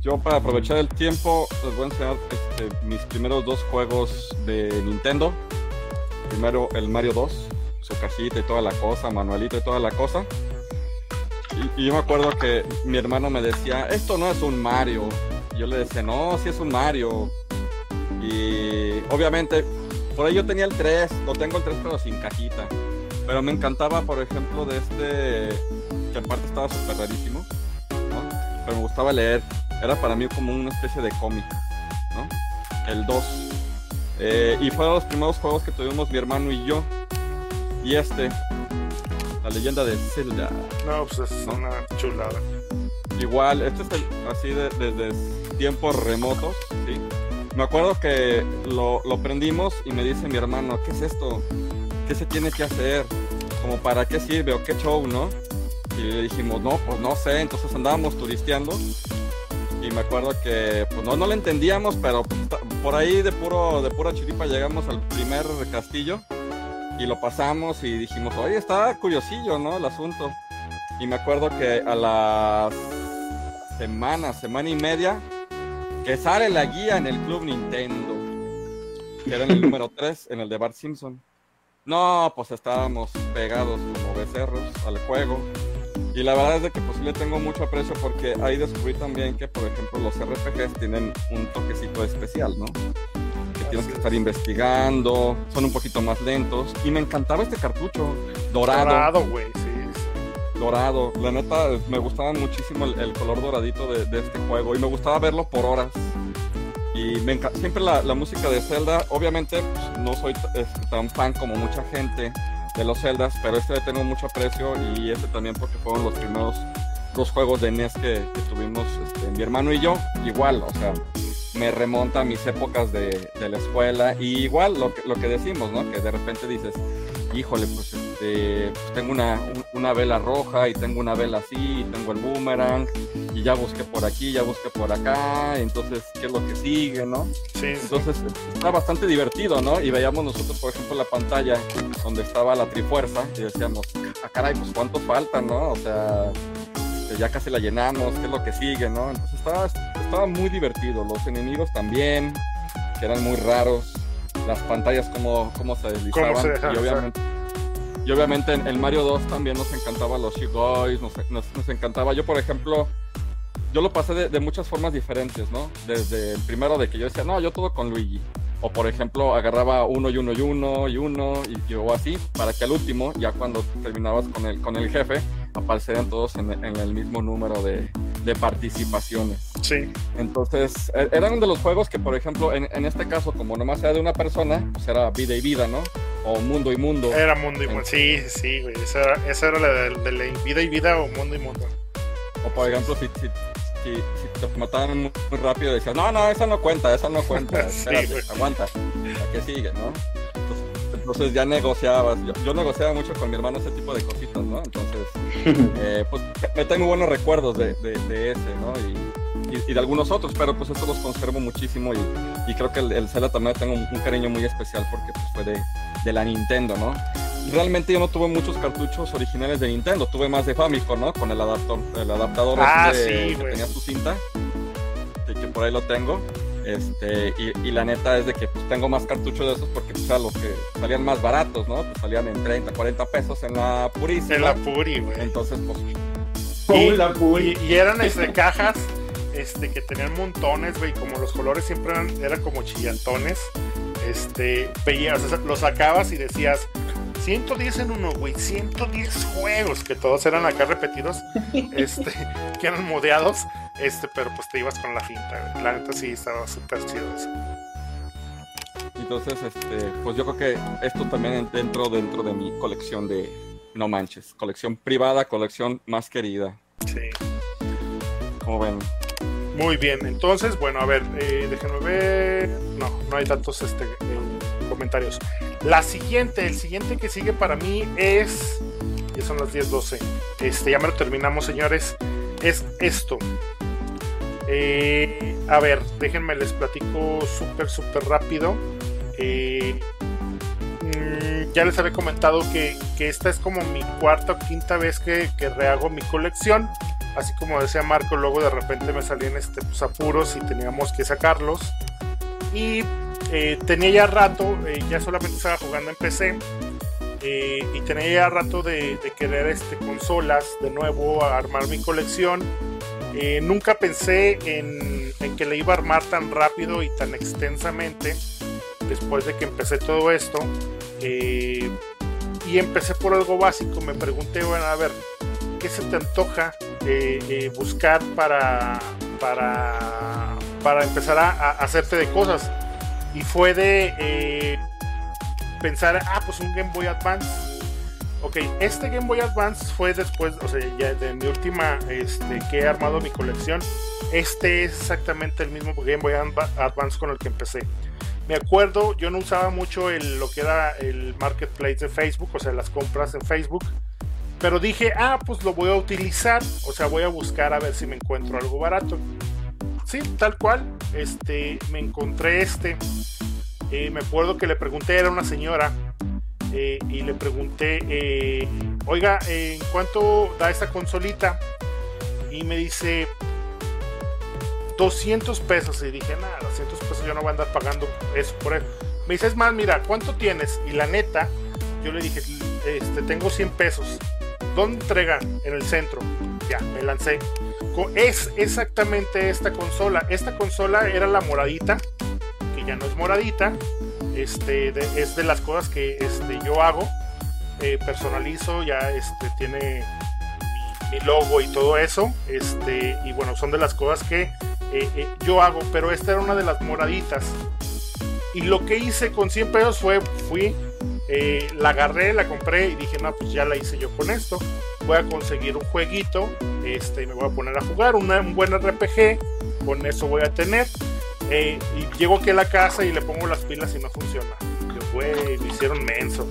Yo para aprovechar el tiempo les voy a enseñar este, mis primeros dos juegos de Nintendo. Primero el Mario 2. su cajita y toda la cosa, manualito y toda la cosa. Y, yo me acuerdo que mi hermano me decía, esto no es un Mario. Yo le decía, no, sí es un Mario. Y obviamente, por ahí yo tenía el 3, lo tengo el 3 pero sin cajita. Pero me encantaba, por ejemplo, de este, que aparte estaba súper rarísimo. Pero me gustaba leer. Era para mí como una especie de cómic, ¿no? El 2. Eh, y fueron los primeros juegos que tuvimos mi hermano y yo. Y este, la leyenda de Zelda. No, pues es No. una chulada. Igual, este es el, así de- desde tiempos remotos, ¿sí? Me acuerdo que lo, lo prendimos y me dice mi hermano, ¿qué es esto? ¿Qué se tiene que hacer? Como para qué sirve o qué show, ¿no? Y le dijimos, no, pues no sé, entonces andábamos turisteando y me acuerdo que pues no, no lo entendíamos, pero pues, por ahí de puro de pura chiripa llegamos al primer castillo y lo pasamos y dijimos, oye, está curiosillo, ¿no? El asunto. Y me acuerdo que a las semanas, semana y media, que sale la guía en el Club Nintendo, que era en el <laughs> número 3, en el de Bart Simpson. No, pues estábamos pegados como becerros al juego. Y la verdad es de que pues sí le tengo mucho aprecio porque ahí descubrí también que, por ejemplo, los RPGs tienen un toquecito especial, ¿no? Tienes que es. estar investigando, son un poquito más lentos. Y me encantaba este cartucho dorado Dorado, güey, sí. dorado. La neta, me gustaba muchísimo el, el color doradito de, de este juego y me gustaba verlo por horas. Y me enca- siempre la, la música de Zelda, obviamente pues, no soy tan fan como mucha gente de los Zeldas, pero este le tengo mucho aprecio y este también porque fueron los primeros dos juegos de NES que, que tuvimos este, mi hermano y yo. Igual, o sea, me remonta a mis épocas de, de la escuela y igual lo que, lo que decimos, ¿no? Que de repente dices, híjole, pues este, pues, tengo una, un- una vela roja y tengo una vela así, y tengo el boomerang y ya busqué por aquí, ya busqué por acá, entonces, ¿qué es lo que sigue, no? Sí. Entonces, está bastante divertido, ¿no? Y veíamos nosotros, por ejemplo, la pantalla donde estaba la trifuerza y decíamos, ah, caray, pues cuántos faltan, ¿no? O sea, ya casi la llenamos, ¿qué es lo que sigue, no? Entonces, estaba, estaba muy divertido. Los enemigos también, que eran muy raros. Las pantallas, cómo, cómo se deslizaban. se y obviamente, y obviamente en el Mario 2 también nos encantaba los Shield Boys, nos, nos, nos encantaba. Yo, por ejemplo, yo lo pasé de, de muchas formas diferentes, ¿no? Desde el primero de que yo decía, no, yo todo con Luigi. O por ejemplo, agarraba uno y uno y uno y uno y, y o así, para que al último, ya cuando terminabas con el, con el jefe, aparecieran todos en, en el mismo número de, de participaciones. Sí, Entonces, e- eran de los juegos que, por ejemplo, en, en este caso, como nomás era de una persona, pues era vida y vida, ¿no? O mundo y mundo. era mundo y mundo. Sí, sí, güey. Esa era, esa era la de, de la vida y vida o mundo y mundo. O por ejemplo, si, si, si, si te mataban muy, muy rápido, decías, no, no, esa no cuenta, esa no cuenta, <laughs> Sí, espérate, güey. aguanta, ¿a qué sigue, no? Entonces, entonces ya negociabas, yo, yo negociaba mucho con mi hermano ese tipo de cositas, ¿no? Entonces, eh, pues me tengo buenos recuerdos de, de, de ese, ¿no? Y, y, y de algunos otros, pero pues estos los conservo muchísimo y, y creo que el, el Zelda también tengo un, un cariño muy especial porque pues fue de, de la Nintendo, ¿no? Realmente yo no tuve muchos cartuchos originales de Nintendo, tuve más de Famicom, ¿no? Con el adaptador, el adaptador Ah, de- sí, que güey. tenía su cinta, que, que por ahí lo tengo. Este, y, y la neta es de que pues, tengo más cartuchos de esos porque pues, los que salían más baratos, ¿no? Pues, salían en 30, 40 pesos en la purísima. En la Puri, güey. Entonces, pues, Y, Hola, Puy. y- y eran este, cajas este, que tenían montones, güey. Como los colores siempre eran, eran como chillantones. Este, veías, o sea, lo sacabas y decías 110 en uno, güey. 110 juegos que todos eran acá repetidos. <laughs> Este, que eran modeados. Este, pero pues te ibas con la finta. La neta sí estaba súper chido eso. entonces, este, pues yo creo que esto también dentro, dentro de mi colección de No Manches, colección privada, colección más querida. Sí. Como ven, Muy bien, entonces, bueno, a ver, eh, déjenme ver. No, no hay tantos este, eh, comentarios. La siguiente, el siguiente que sigue para mí es. Ya son las 10:12. Este, ya me lo terminamos, señores. Es esto. Eh, a ver, déjenme les platico súper, súper rápido. Eh, mm, ya les había comentado que, que esta es como mi cuarta o quinta vez que, que rehago mi colección así como decía Marco, luego de repente me salían este, pues, apuros y teníamos que sacarlos. Y eh, tenía ya rato, ya solamente estaba jugando en PC. y tenía ya rato de, querer este, consolas de nuevo, armar mi colección. Eh, nunca pensé en, que le iba a armar tan rápido y tan extensamente después de que empecé todo esto. Eh, y empecé por algo básico, me pregunté, bueno, a ver, ¿qué se te antoja buscar para, para, para empezar a, hacerte de cosas? Y fue de pensar, ah, pues un Game Boy Advance. Ok, este Game Boy Advance fue después, o sea, de mi última, este, que he armado mi colección. Este es exactamente el mismo Game Boy Advance con el que empecé. Me acuerdo, yo no usaba mucho el, lo que era el marketplace de Facebook, o sea, las compras en Facebook. Pero dije, ah, pues lo voy a utilizar, o sea, voy a buscar a ver si me encuentro algo barato. Sí, tal cual, este, me encontré este eh, me acuerdo que le pregunté, era una señora, eh, y le pregunté, eh, oiga, ¿en cuánto da esta consolita? Y me dice, 200 pesos. Y dije, nada, 200 pesos yo no voy a andar pagando eso por eso. Me dice, es más, mira, ¿cuánto tienes? Y la neta, yo le dije, este, tengo 100 pesos. ¿Dónde entregan? En el centro. Ya, me lancé. Es exactamente esta consola. Esta consola era la moradita ya no es moradita. Este, es de las cosas que este, yo hago. Eh, personalizo, ya este, tiene mi, logo y todo eso. Este, y bueno, son de las cosas que eh, eh, yo hago. Pero esta era una de las moraditas. Y lo que hice con 100 pesos fue, fui, la agarré, la compré y dije, no, pues ya la hice yo con esto. Voy a conseguir un jueguito, este, me voy a poner a jugar un buen RPG, con eso voy a tener. Eh, y llego aquí a la casa y le pongo las pilas y no funciona. Güey, me hicieron menso.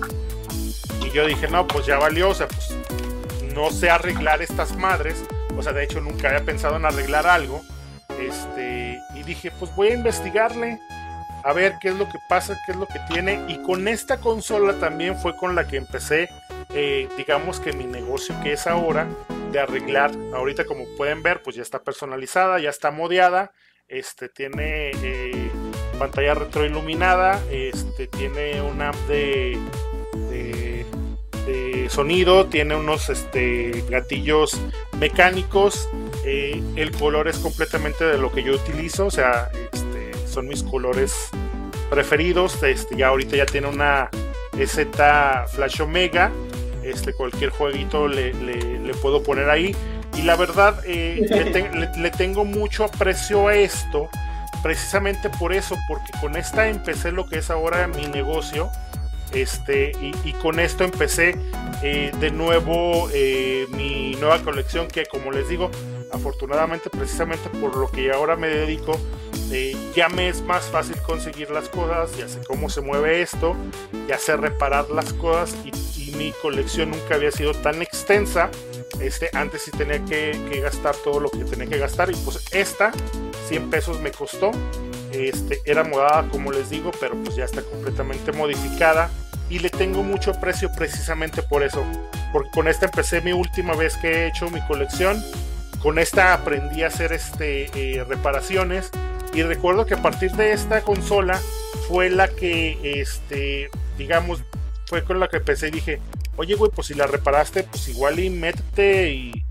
Y yo dije, no, pues ya valió, o sea, pues no sé arreglar estas madres. O sea, de hecho nunca había pensado en arreglar algo. Este, y dije, pues voy a investigarle, a ver qué es lo que pasa, qué es lo que tiene. Y con esta consola también fue con la que empecé, eh, digamos que mi negocio que es ahora, de arreglar. Ahorita como pueden ver, pues ya está personalizada, ya está modeada este tiene eh, pantalla retroiluminada, este tiene un app de, sonido, tiene unos este, gatillos mecánicos, eh, el color es completamente de lo que yo utilizo, o sea, este, son mis colores preferidos, este, ya ahorita ya tiene una EZ Flash Omega, este, cualquier jueguito le puedo poner ahí y la verdad, eh, le, tengo mucho aprecio a esto, precisamente por eso, porque con esta empecé lo que es ahora mi negocio. Este, y, con esto empecé eh, de nuevo eh, mi nueva colección que como les digo afortunadamente precisamente por lo que ahora me dedico ya me es más fácil conseguir las cosas ya sé cómo se mueve esto ya sé reparar las cosas y mi colección nunca había sido tan extensa este, antes sí tenía que, gastar todo lo que tenía que gastar y pues esta 100 pesos me costó. Este, era modada como les digo, pero pues ya está completamente modificada y le tengo mucho precio precisamente por eso. Porque con esta empecé mi última vez que he hecho mi colección. Con esta aprendí a hacer este, eh, reparaciones y recuerdo que a partir de esta consola fue la que, este, digamos, fue con la que empecé y dije, oye, güey, pues si la reparaste, pues igual y métete y,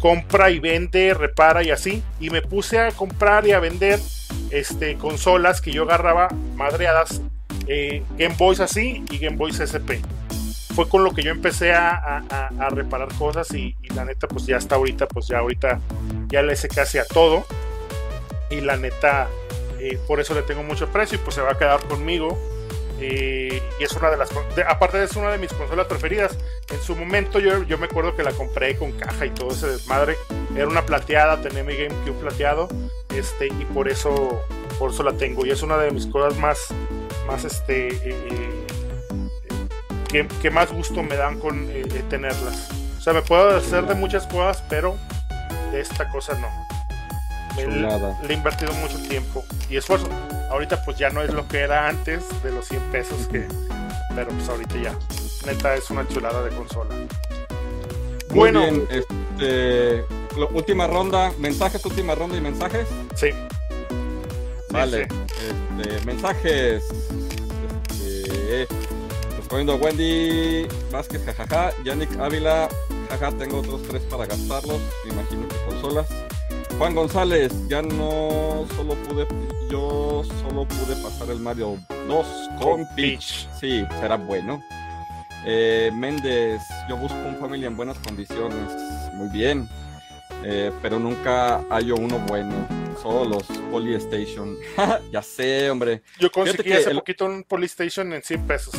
compra y vende, repara y así. Y me puse a comprar y a vender este, consolas que yo agarraba madreadas, eh, Game Boys así y Game Boys SP. Fue con lo que yo empecé a, reparar cosas y, la neta, pues ya hasta ahorita, pues ya ahorita ya le hice casi a todo. Y la neta, eh, por eso le tengo mucho precio y pues se va a quedar conmigo y es una de las. aparte, es una de mis consolas preferidas. En su momento, yo, yo me acuerdo que la compré con caja y todo ese desmadre. Era una plateada, tenía mi GameCube plateado. Este, y por eso, por eso la tengo. Y es una de mis cosas más. Más este. Eh, que, que, más gusto me dan con eh, tenerlas. O sea, me puedo hacer de muchas cosas, pero de esta cosa no. le he invertido mucho tiempo y esfuerzo. Ahorita pues ya no es lo que era antes de los 100 pesos que... Pero pues ahorita ya. Neta es una chulada de consola. bueno. este, última ronda, mensajes, última ronda y mensajes. Sí. Vale. Este, mensajes. Este, pues Poniendo Wendy Vázquez, jajaja. Yannick Ávila, jaja, tengo otros tres para gastarlos. Me imagino que consolas. Juan González, ya no solo pude, yo solo pude pasar el Mario 2 con Peach. Sí, será bueno. Eh, Méndez, yo busco un familia en buenas condiciones. Muy bien. Eh, pero nunca hallo uno bueno. Solo los Polystation. <laughs> ya sé, hombre. Yo conseguí hace poquito un Polystation en 100 pesos.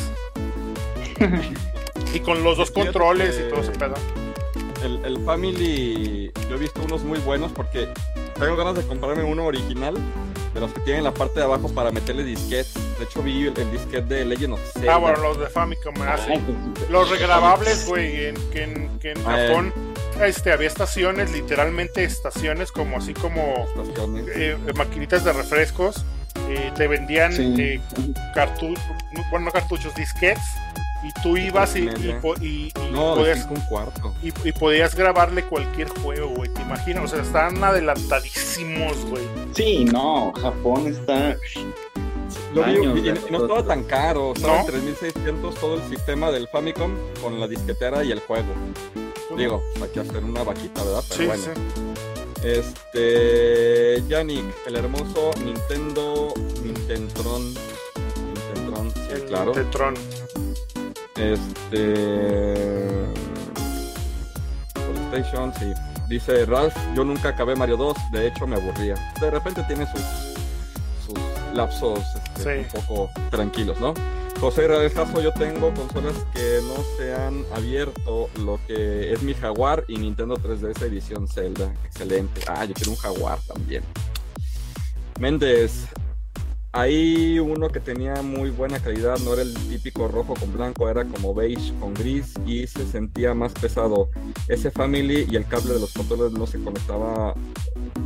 <laughs> y con los dos controles y todo ese pedo el, el, Family, yo he visto unos muy buenos porque tengo ganas de comprarme uno original, de los que tienen la parte de abajo para meterle disquetes. De hecho, vi el, el disquete de Legend of Zelda. Ah, bueno, los de Famicom, ah, Los regrabables, güey, en, que en, que en ah, Japón este, había estaciones, literalmente estaciones, como así como eh, maquinitas de refrescos. Eh, te vendían eh, cartuchos, bueno, no cartuchos, disquetes y tú ibas y, y, podías, Y, podías grabarle cualquier juego, güey, te imaginas, o sea, están adelantadísimos, güey. Sí, no, Japón está... Lo vi, y, no estaba tan caro, estaba en 3600 todo el sistema del Famicom con la disquetera y el juego. Digo, hay que hacer una vaquita, ¿verdad? Pero bueno. Este. Yannick, el hermoso Nintendo Nintendron. Nintendron, sí, claro. Nintendron. Este. PlayStation, sí. Dice Ralph, yo nunca acabé Mario 2, de hecho me aburría. De repente tiene sus, sus lapsos este, un poco tranquilos, ¿no? José Caso, yo tengo consolas que no se han abierto, lo que es mi Jaguar y Nintendo 3DS edición Zelda. Excelente. Ah, yo quiero un Jaguar también. Méndez, Ahí uno que tenía muy buena calidad, no era el típico rojo con blanco, era como beige con gris y se sentía más pesado. Ese Family y el cable de los controles no se conectaba,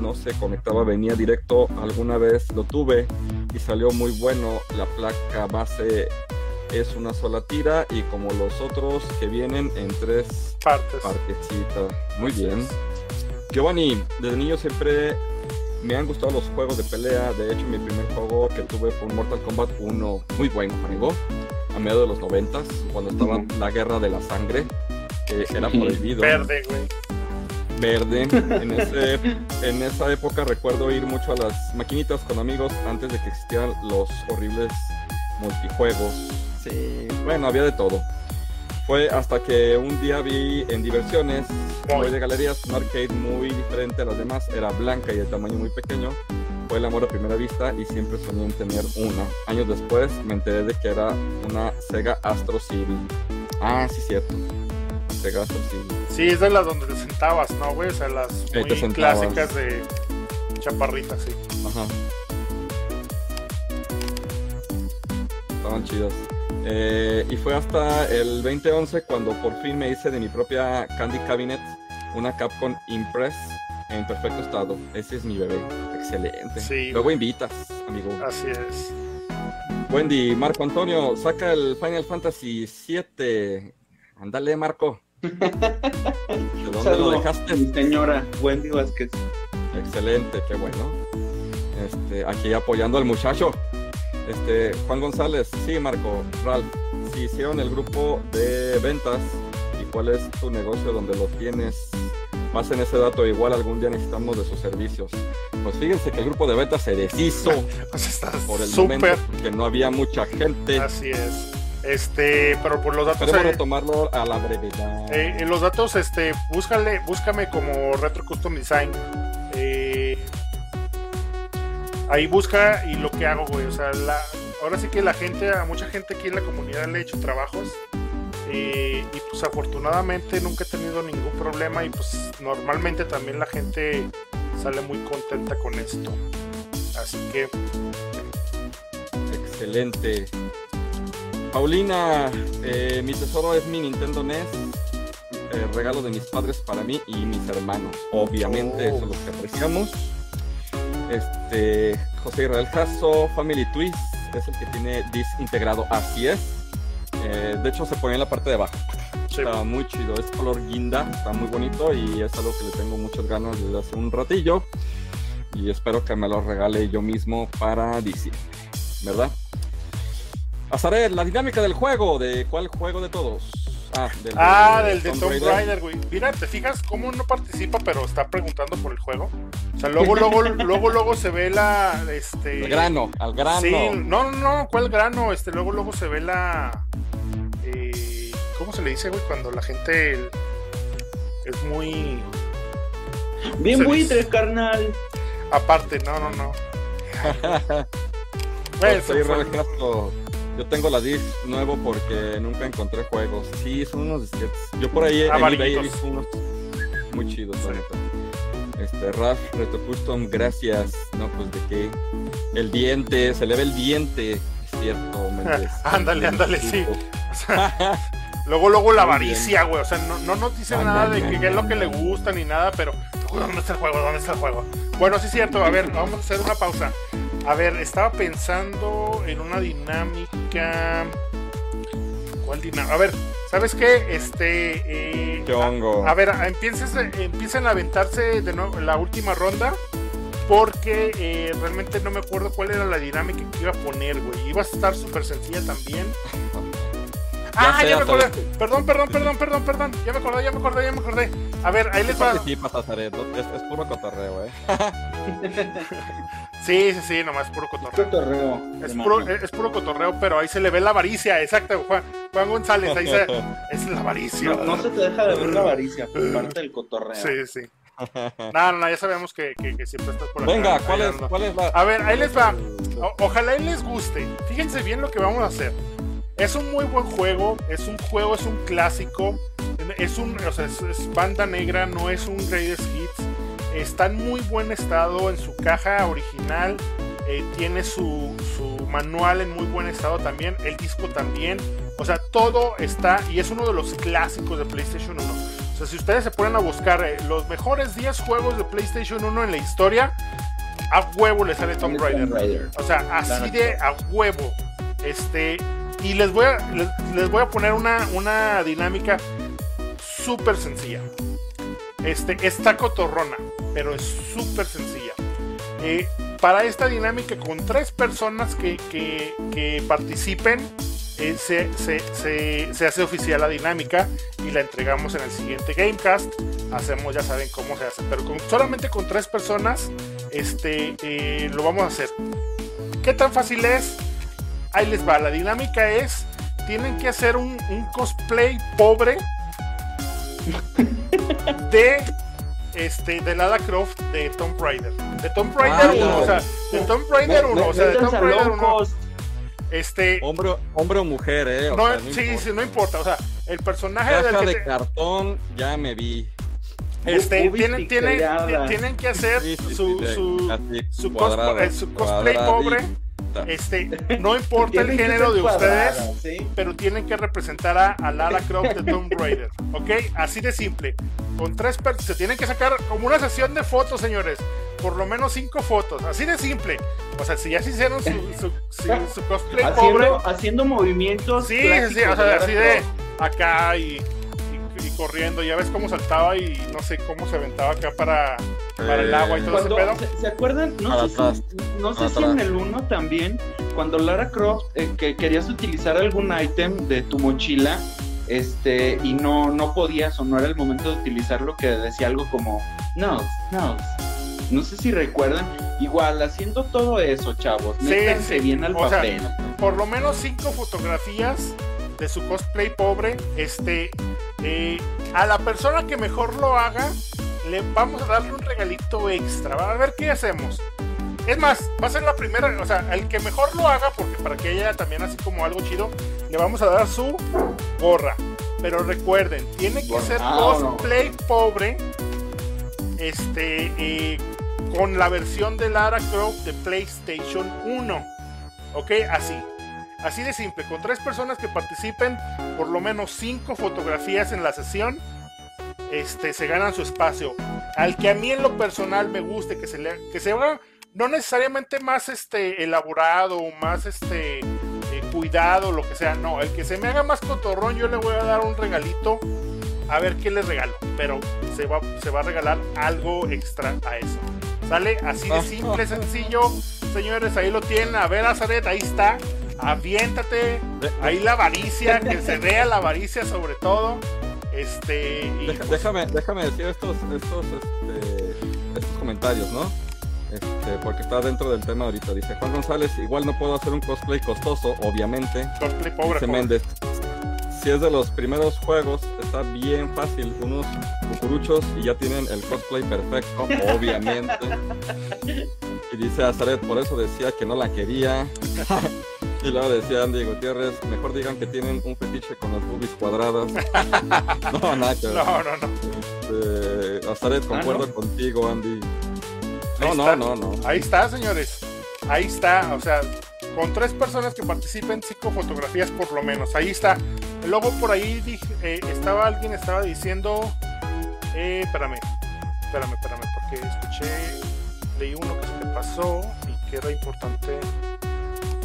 no se conectaba, venía directo. Alguna vez lo tuve y salió muy bueno. La placa base es una sola tira y como los otros que vienen en tres partes. partecitas. Muy bien. Giovanni, desde niño siempre me han gustado los juegos de pelea. De hecho, mi primer juego que tuve fue un Mortal Kombat 1 muy bueno, amigo. A mediados de los 90 cuando estaba la guerra de la sangre, que era prohibido. Verde, güey. Verde. En, <laughs> ese, en esa época recuerdo ir mucho a las maquinitas con amigos antes de que existieran los horribles multijuegos. Sí, bueno, había de todo. Fue hasta que un día vi en diversiones, muy de galerías, un arcade muy diferente a las demás, era blanca y de tamaño muy pequeño. Fue el amor a primera vista y siempre soñé en tener una. Años después me enteré de que era una Sega Astro Civil. Ah, sí, cierto. Sega Astro Civil. Sí, es de las donde te sentabas, ¿no, güey? O sea, las muy clásicas de chaparritas, sí. Ajá. Estaban chidas. Eh, y fue hasta el 2011 cuando por fin me hice de mi propia Candy Cabinet una Capcom Impress en perfecto estado. Ese es mi bebé. Excelente. Luego invitas, amigo. Así es. Wendy, Marco Antonio, saca el Final Fantasy VII. Ándale, Marco. ¿De dónde lo dejaste? Mi señora Wendy Vázquez. Excelente, qué bueno. Este, aquí apoyando al muchacho. Este, Juan González, sí, Marco, Ralph, si hicieron el grupo de ventas y cuál es tu negocio donde lo tienes, más en ese dato, igual algún día necesitamos de sus servicios. Pues fíjense que el grupo de ventas se deshizo <laughs> pues por el momento porque no había mucha gente. Así es. Este, pero por los datos. Podemos retomarlo a la brevedad. Eh, en los datos, este, búscale, búscame como Retro Custom Design. Eh, ahí busca y lo que hago, güey. O sea, la, ahora sí que la gente, a mucha gente aquí en la comunidad le he hecho trabajos. Eh, y pues afortunadamente nunca he tenido ningún problema y pues normalmente también la gente sale muy contenta con esto. Así que... Excelente. Paulina, eh, mi tesoro es mi Nintendo NES. Eh, regalo de mis padres para mí y mis hermanos. Obviamente, eso es lo que apreciamos. Este, José Israel Jasso, Family Twist, es el que tiene Dis integrado, así es. Eh, de hecho, se pone en la parte de abajo. Está muy chido, es color guinda, está muy bonito y es algo que le tengo muchas ganas desde hace un ratillo. Y espero que me lo regale yo mismo para diciembre, ¿verdad? Azaret, la dinámica del juego, ¿de cuál juego de todos? Ah, del, ah, del de Tomb Raider, güey. Mira, ¿te fijas cómo no participa, pero está preguntando por el juego? O sea, luego, <laughs> luego, luego, luego se ve la, este... El grano, al grano. Sí, no, no, no, ¿cuál grano? Este, luego, luego se ve la... Eh, ¿Cómo se le dice, güey? Cuando la gente es muy... Bien buitre, carnal. Aparte, no, no, no. <laughs> bueno, yo tengo la disc nuevo porque nunca encontré juegos. Sí, son unos disquetes. Yo por ahí ah, en eBay he visto unos muy chidos, Este, Raf, Reto Custom, gracias. No, pues de qué. El diente, se le ve el diente, es cierto, <laughs> ándale, ándale, sí. <laughs> luego, luego la avaricia, güey. O sea, no, no nos dice nada de qué es lo que le gusta ni nada, pero ¿dónde está el juego? ¿Dónde está el juego? Bueno, sí es cierto. A ver, vamos a hacer una pausa. A ver, estaba pensando en una dinámica. ¿Cuál dinámica? A ver, ¿sabes qué? Este. Eh, a, a, ver, empiecen a aventarse de nuevo la última ronda. Porque eh, realmente no me acuerdo cuál era la dinámica que iba a poner, güey. Iba a estar súper sencilla también. <laughs> ah, ya me acordé. Perdón, perdón, perdón, perdón, perdón. Ya me acordé, ya me acordé, ya me acordé. A ver, ahí les va. Es, es puro cotorreo, eh. <laughs> Sí, sí, sí, nomás puro cotorreo. Es puro, es puro cotorreo, pero ahí se le ve la avaricia, exacto, Juan, Juan González, ahí se <laughs> es la avaricia. No, se te deja de ver la avaricia por <laughs> parte del cotorreo. Sí, sí. No, no, ya sabemos que, que, siempre estás por acá. Venga, ¿cuál es, ¿cuál es la...? A ver, ahí les va. ojalá y les guste. Fíjense bien lo que vamos a hacer. Es un muy buen juego, es un juego, es un clásico, es un, o sea, es, banda negra, no es un Greatest Hits Está en muy buen estado en su caja original. Eh, tiene su, manual en muy buen estado también. El disco también. O sea, todo está y es uno de los clásicos de PlayStation 1. O sea, si ustedes se ponen a buscar eh, los mejores 10 juegos de PlayStation 1 en la historia, a huevo le sale Tomb Raider. O sea, así de a huevo. Este, y les voy a, les, voy a poner una, una dinámica súper sencilla. Este, está cotorrona pero es súper sencilla. Eh, para esta dinámica con tres personas que, participen, eh, se, hace oficial la dinámica y la entregamos en el siguiente Gamecast. Hacemos, ya saben cómo se hace, pero con, solamente con tres personas este, eh, lo vamos a hacer. ¿Qué tan fácil es? Ahí les va. La dinámica es: tienen que hacer un cosplay pobre <laughs> de este, de Lara Croft de Tomb Raider. De Tomb Raider 1, o sea, de Tomb Raider 1, o sea, de Tomb Raider 1. Este. Hombre, hombre o mujer, eh. no, sí, sí, no importa. O sea, el personaje del que de cartón, ya me vi. Este, tienen, tienen, tienen que hacer su, su, su, cosplay pobre este, <laughs> no importa el género de ustedes, pero tienen que representar a, Lara Croft de Tomb Raider. ¿Ok? Así de simple. Con tres se tienen que sacar como una sesión de fotos, señores. Por lo menos cinco fotos. Así de simple. O sea, si ya se hicieron su, <laughs> cosplay haciendo, pobre. Haciendo movimientos. Sí, sí, o sea, así de acá y corriendo, ya ves cómo saltaba y no sé cómo se aventaba acá para, para el agua y todo ese pedo. ¿Se, acuerdan? No sé, si, no sé si en el 1 también, cuando Lara Croft eh, que querías utilizar algún ítem de tu mochila este y no, no podías o no era el momento de utilizarlo, que decía algo como no, no. No sé si recuerdan, igual haciendo todo eso, chavos, métanse bien al papel. por lo menos cinco fotografías de su cosplay pobre, este, eh, a la persona que mejor lo haga, le vamos a darle un regalito extra. A ver qué hacemos. Es más, va a ser la primera, o sea, el que mejor lo haga, porque para que haya también así como algo chido, le vamos a dar su gorra. Pero recuerden, tiene que ser ah, cosplay pobre. Este, eh, con la versión de Lara Croft de PlayStation 1. Ok, así. Así de simple, con tres personas que participen, por lo menos cinco fotografías en la sesión, este, se ganan su espacio. Al que a mí en lo personal me guste, que se le, que se haga no necesariamente más este, elaborado o más este, eh, cuidado, lo que sea, no, el que se me haga más cotorrón, yo le voy a dar un regalito, a ver qué le regalo, pero se va, se va a regalar algo extra a eso. ¿Sale? Así de simple, sencillo. Señores, ahí lo tienen. A ver, Azaret, ahí está aviéntate. Ahí la avaricia, que se vea la avaricia sobre todo. Este. y, Deja- pues, déjame, déjame decir estos, estos, este, estos comentarios, ¿no? Este, porque está dentro del tema ahorita. Dice Juan González, igual no puedo hacer un cosplay costoso, obviamente. cosplay pobre, Dice. Méndez, si es de los primeros juegos, está bien fácil. Unos cucuruchos y ya tienen el cosplay perfecto, obviamente. <laughs> Y dice Azaret, por eso decía que no la quería. <laughs> y luego decía Andy Gutiérrez, mejor digan que tienen un fetiche con las boobies cuadradas. <laughs> no, nada que ver. No, no, no. Este, Azaret, concuerdo Ah, ¿no? contigo, Andy. Ahí No, no, está. no, no. Ahí está, señores. Ahí está. O sea, con tres personas que participen, cinco fotografías por lo menos. Ahí está. Luego por ahí dije, eh, estaba alguien estaba diciendo. Eh, espérame. Espérame, espérame. Porque escuché. Leí uno que se me pasó y que era importante.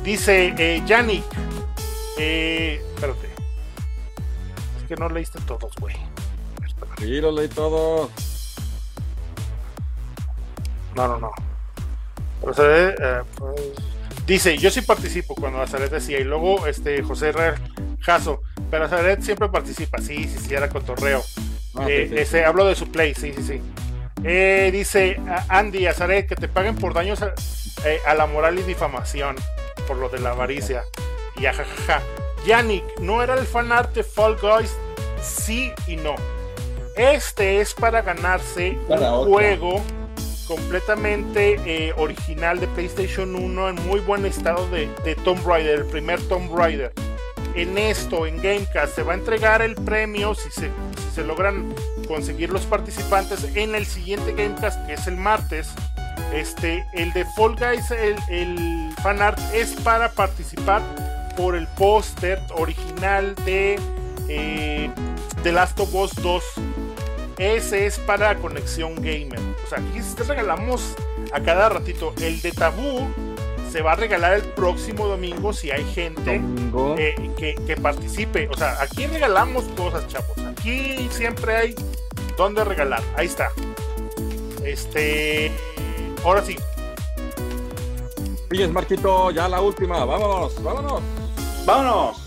Dice eh, Yannick. Eh, espérate. Es que no leíste todos, güey. Sí, lo leí todo. No, no, no. Pero eh, pues, dice, yo sí participo cuando Azaret decía, y luego este José Real Jaso, pero Azaret siempre participa, sí, sí, sí, era cotorreo. Ah, Eh, sí, sí. ese, hablo de su play, sí, sí, sí. Eh, dice Andy Azaret que te paguen por daños a, eh, a la moral y difamación por lo de la avaricia. Y ajajaja. Yannick, ¿no era el fanart de Fall Guys? Sí y no. Este es para ganarse Para un juego completamente eh, original de PlayStation 1 en muy buen estado de, de Tomb Raider, el primer Tomb Raider. En esto, en Gamecast, se va a entregar el premio si se, si se logran conseguir los participantes en el siguiente Gamecast, que es el martes. Este, el de Fall Guys, el, el fanart es para participar por el póster original de eh, The Last of Us 2. Ese es para Conexión Gamer. O sea, aquí te regalamos a cada ratito. El de Tabú se va a regalar el próximo domingo si hay gente eh, que, que participe. O sea, aquí regalamos cosas, chavos. Aquí siempre hay donde regalar. Ahí está. Este. Ahora sí. Sigues, Marquito, ya la última. Vámonos, vámonos. Vámonos.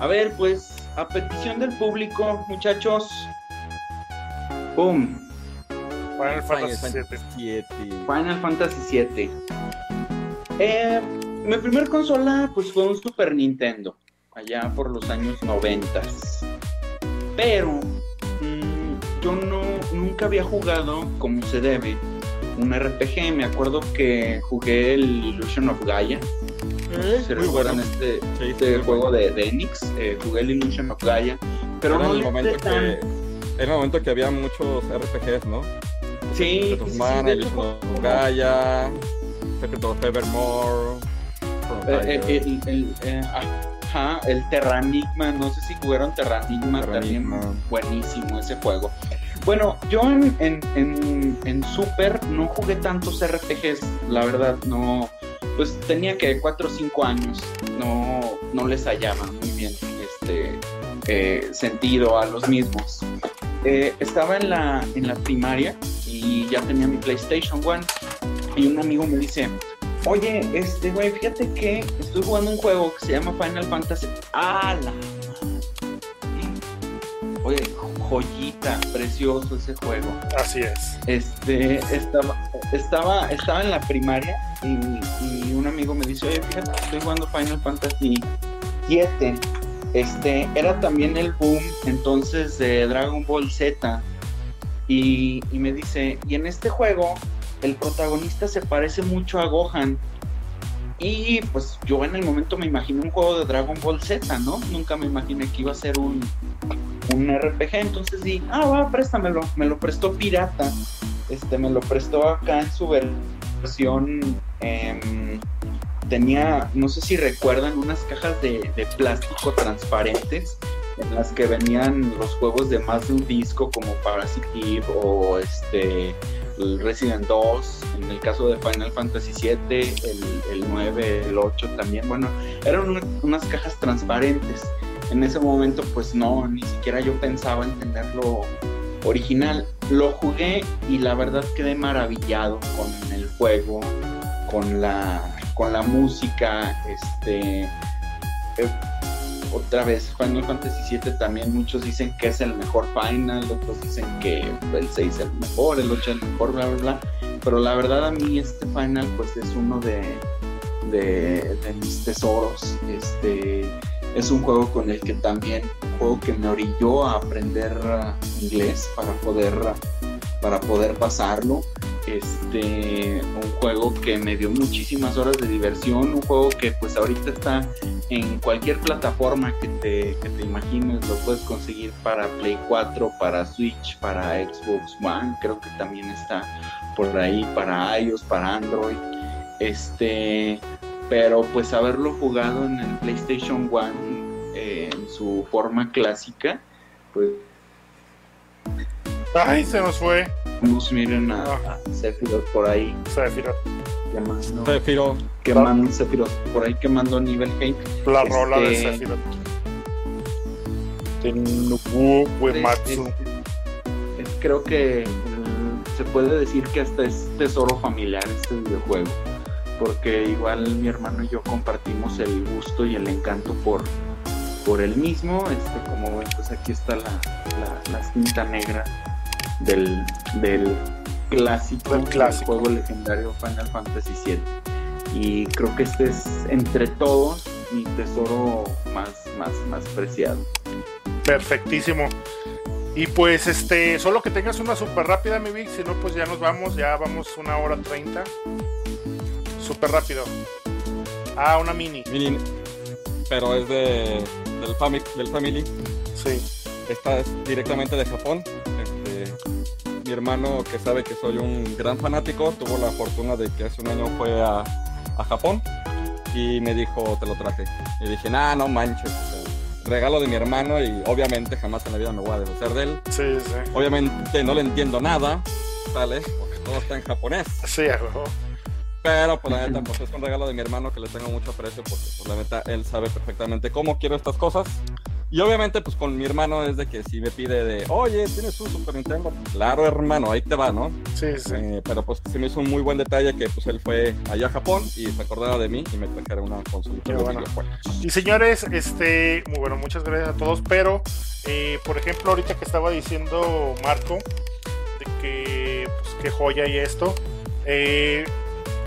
A ver, pues, a petición del público, muchachos. ¡Pum! Final Fantasy. VII. Final Fantasy VII. Eh, mi primer consola pues fue un Super Nintendo, allá por los años 90. Pero mm, yo no, nunca había jugado como se debe un RPG. Me acuerdo que jugué el Illusion of Gaia. No sé si Muy recuerdan bueno. este, Sí, este sí, juego de, de Enix. eh, jugué el Illusion of Gaia. Pero era no el momento tan- que era el momento que había muchos RPGs, ¿no? Sí, Secret sí, of sí, Mana, de Illusion of Gaia, Secret of Evermore. Chrono Eh, Trigger, el, el- eh, ajá, el Terranigma, no sé si jugaron Terranigma, Terranigma. también buenísimo ese juego. Bueno, yo en, en, en, en Super no jugué tantos RPGs, la verdad, no, pues tenía que 4 o 5 años, no, no les hallaba muy bien este eh, sentido a los mismos. Eh, estaba en la, en la primaria y ya tenía mi PlayStation One y un amigo me dice, Oye, este güey, fíjate que estoy jugando un juego que se llama Final Fantasy. ¡Ah, la madre! Oye, joyita, precioso ese juego. Así es. Este, estaba, estaba, estaba en la primaria y, y un amigo me dice, oye, fíjate, estoy jugando Final Fantasy 7. Este, era también el boom entonces de Dragon Ball Z. Y, y me dice, y en este juego el protagonista se parece mucho a Gohan. Y pues yo en el momento me imaginé un juego de Dragon Ball Z, ¿no? Nunca me imaginé que iba a ser un, un RPG. Entonces di, ah, va, préstamelo. Me lo prestó pirata. Este, me lo prestó acá en su versión. em, tenía, no sé si recuerdan, unas cajas de, de plástico transparentes en las que venían los juegos de más de un disco como Parasite o este el Resident 2, en el caso de Final Fantasy 7, el, el 9, el 8 también, bueno, eran una- unas cajas transparentes. En ese momento pues no, ni siquiera yo pensaba en tenerlo original. Lo jugué y la verdad quedé maravillado con el juego. con la, con la música, este, eh, otra vez Final Fantasy VII también muchos dicen que es el mejor final, otros dicen que el 6 es el mejor, el 8 es el mejor, bla, bla, bla. Pero la verdad a mí este final pues es uno de, de, mis tesoros. Este, es un juego con el que también, un juego que me orilló a aprender uh, inglés para poder, para poder pasarlo. Este, un juego que me dio muchísimas horas de diversión, un juego que pues ahorita está en cualquier plataforma que te, que te imagines, lo puedes conseguir para Play 4, para Switch, para Xbox One, creo que también está por ahí para iOS, para Android. Este, pero pues haberlo jugado en el PlayStation One eh, en su forma clásica, pues... Ay, se nos fue. Miren a, Ah. a Sephiroth por ahí Sephiroth. quemando, Prefiero quemando Sephiroth por ahí quemando nivel hate. La Este- rola de Sephiroth. Tenubu Uematsu. Creo que mm, se puede decir que hasta es tesoro familiar este videojuego, porque igual mi hermano y yo compartimos el gusto y el encanto por, por el mismo. Este, como ven, pues aquí está la, la, la cinta negra del, del clásico, Del clásico. juego legendario Final Fantasy VII. Y creo que este es entre todos mi tesoro más, más, más preciado. Perfectísimo. Y pues este, solo que tengas una super rápida, mi Vic, si no, pues ya nos vamos, ya vamos una hora treinta. Súper rápido. Ah, una mini. mini, pero es de del, fami- del Family. Sí. Esta es directamente de Japón. Mi hermano, que sabe que soy un gran fanático, tuvo la fortuna de que hace un año fue a, a Japón y me dijo, te lo traje. Y dije, nah, no manches. o sea, regalo de mi hermano y obviamente jamás en la vida me voy a deshacer de él. Sí, sí. Obviamente no le entiendo nada, ¿sale? Porque todo está en japonés. Sí. Pero pues la neta, pues es un regalo de mi hermano que le tengo mucho aprecio porque pues la neta él sabe perfectamente cómo quiero estas cosas. Y obviamente pues con mi hermano es de que si me pide de, oye, ¿tienes un Super Nintendo? Claro hermano, ahí te va, ¿no? Sí, sí. Eh, pero pues se me hizo un muy buen detalle que pues él fue allá a Japón y se acordaba de mí y me trajera una de bueno. videojuegos. Y señores, este, muy bueno, muchas gracias a todos, pero eh, por ejemplo, ahorita que estaba diciendo Marco, de que, pues, qué joya y esto, eh,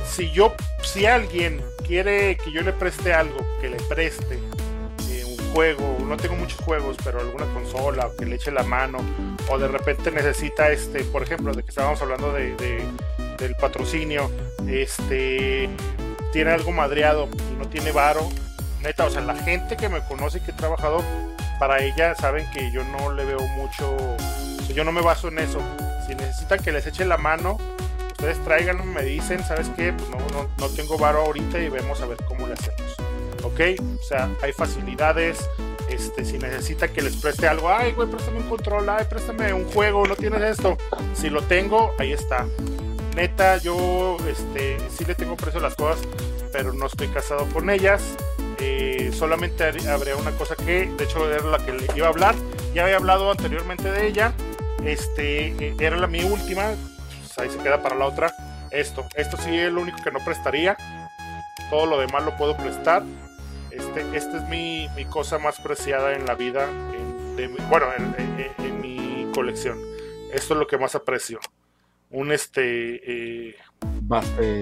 si yo, si alguien quiere que yo le preste algo, que le preste juego, no tengo muchos juegos, pero alguna consola, que le eche la mano, o de repente necesita, este, por ejemplo, de que estábamos hablando de, de- del patrocinio, este, tiene algo madreado y no tiene varo, neta, o sea, la gente que me conoce y que he trabajado para ella saben que yo no le veo mucho, yo no me baso en eso. Si necesitan que les eche la mano, ustedes tráiganlo, me dicen, ¿sabes qué? Pues no, no, no tengo varo ahorita y vemos a ver cómo le hacemos. ¿Ok? O sea, hay facilidades. Este, si necesitan que les preste algo, ay, güey, préstame un control, ay, préstame un juego, no tienes esto. Si lo tengo, ahí está. Neta, yo este, sí le tengo precio las cosas, pero no estoy casado con ellas. Eh, solamente habría una cosa que, de hecho, era la que le iba a hablar. Ya había hablado anteriormente de ella. Este, eh, era la mi última. pues, ahí se queda para la otra. Esto, esto sí es lo único que no prestaría. Todo lo demás lo puedo prestar. Este, esta es mi, mi cosa más preciada en la vida. en- de bueno, en, en- en mi colección. Esto es lo que más aprecio. Un este. eh, Base.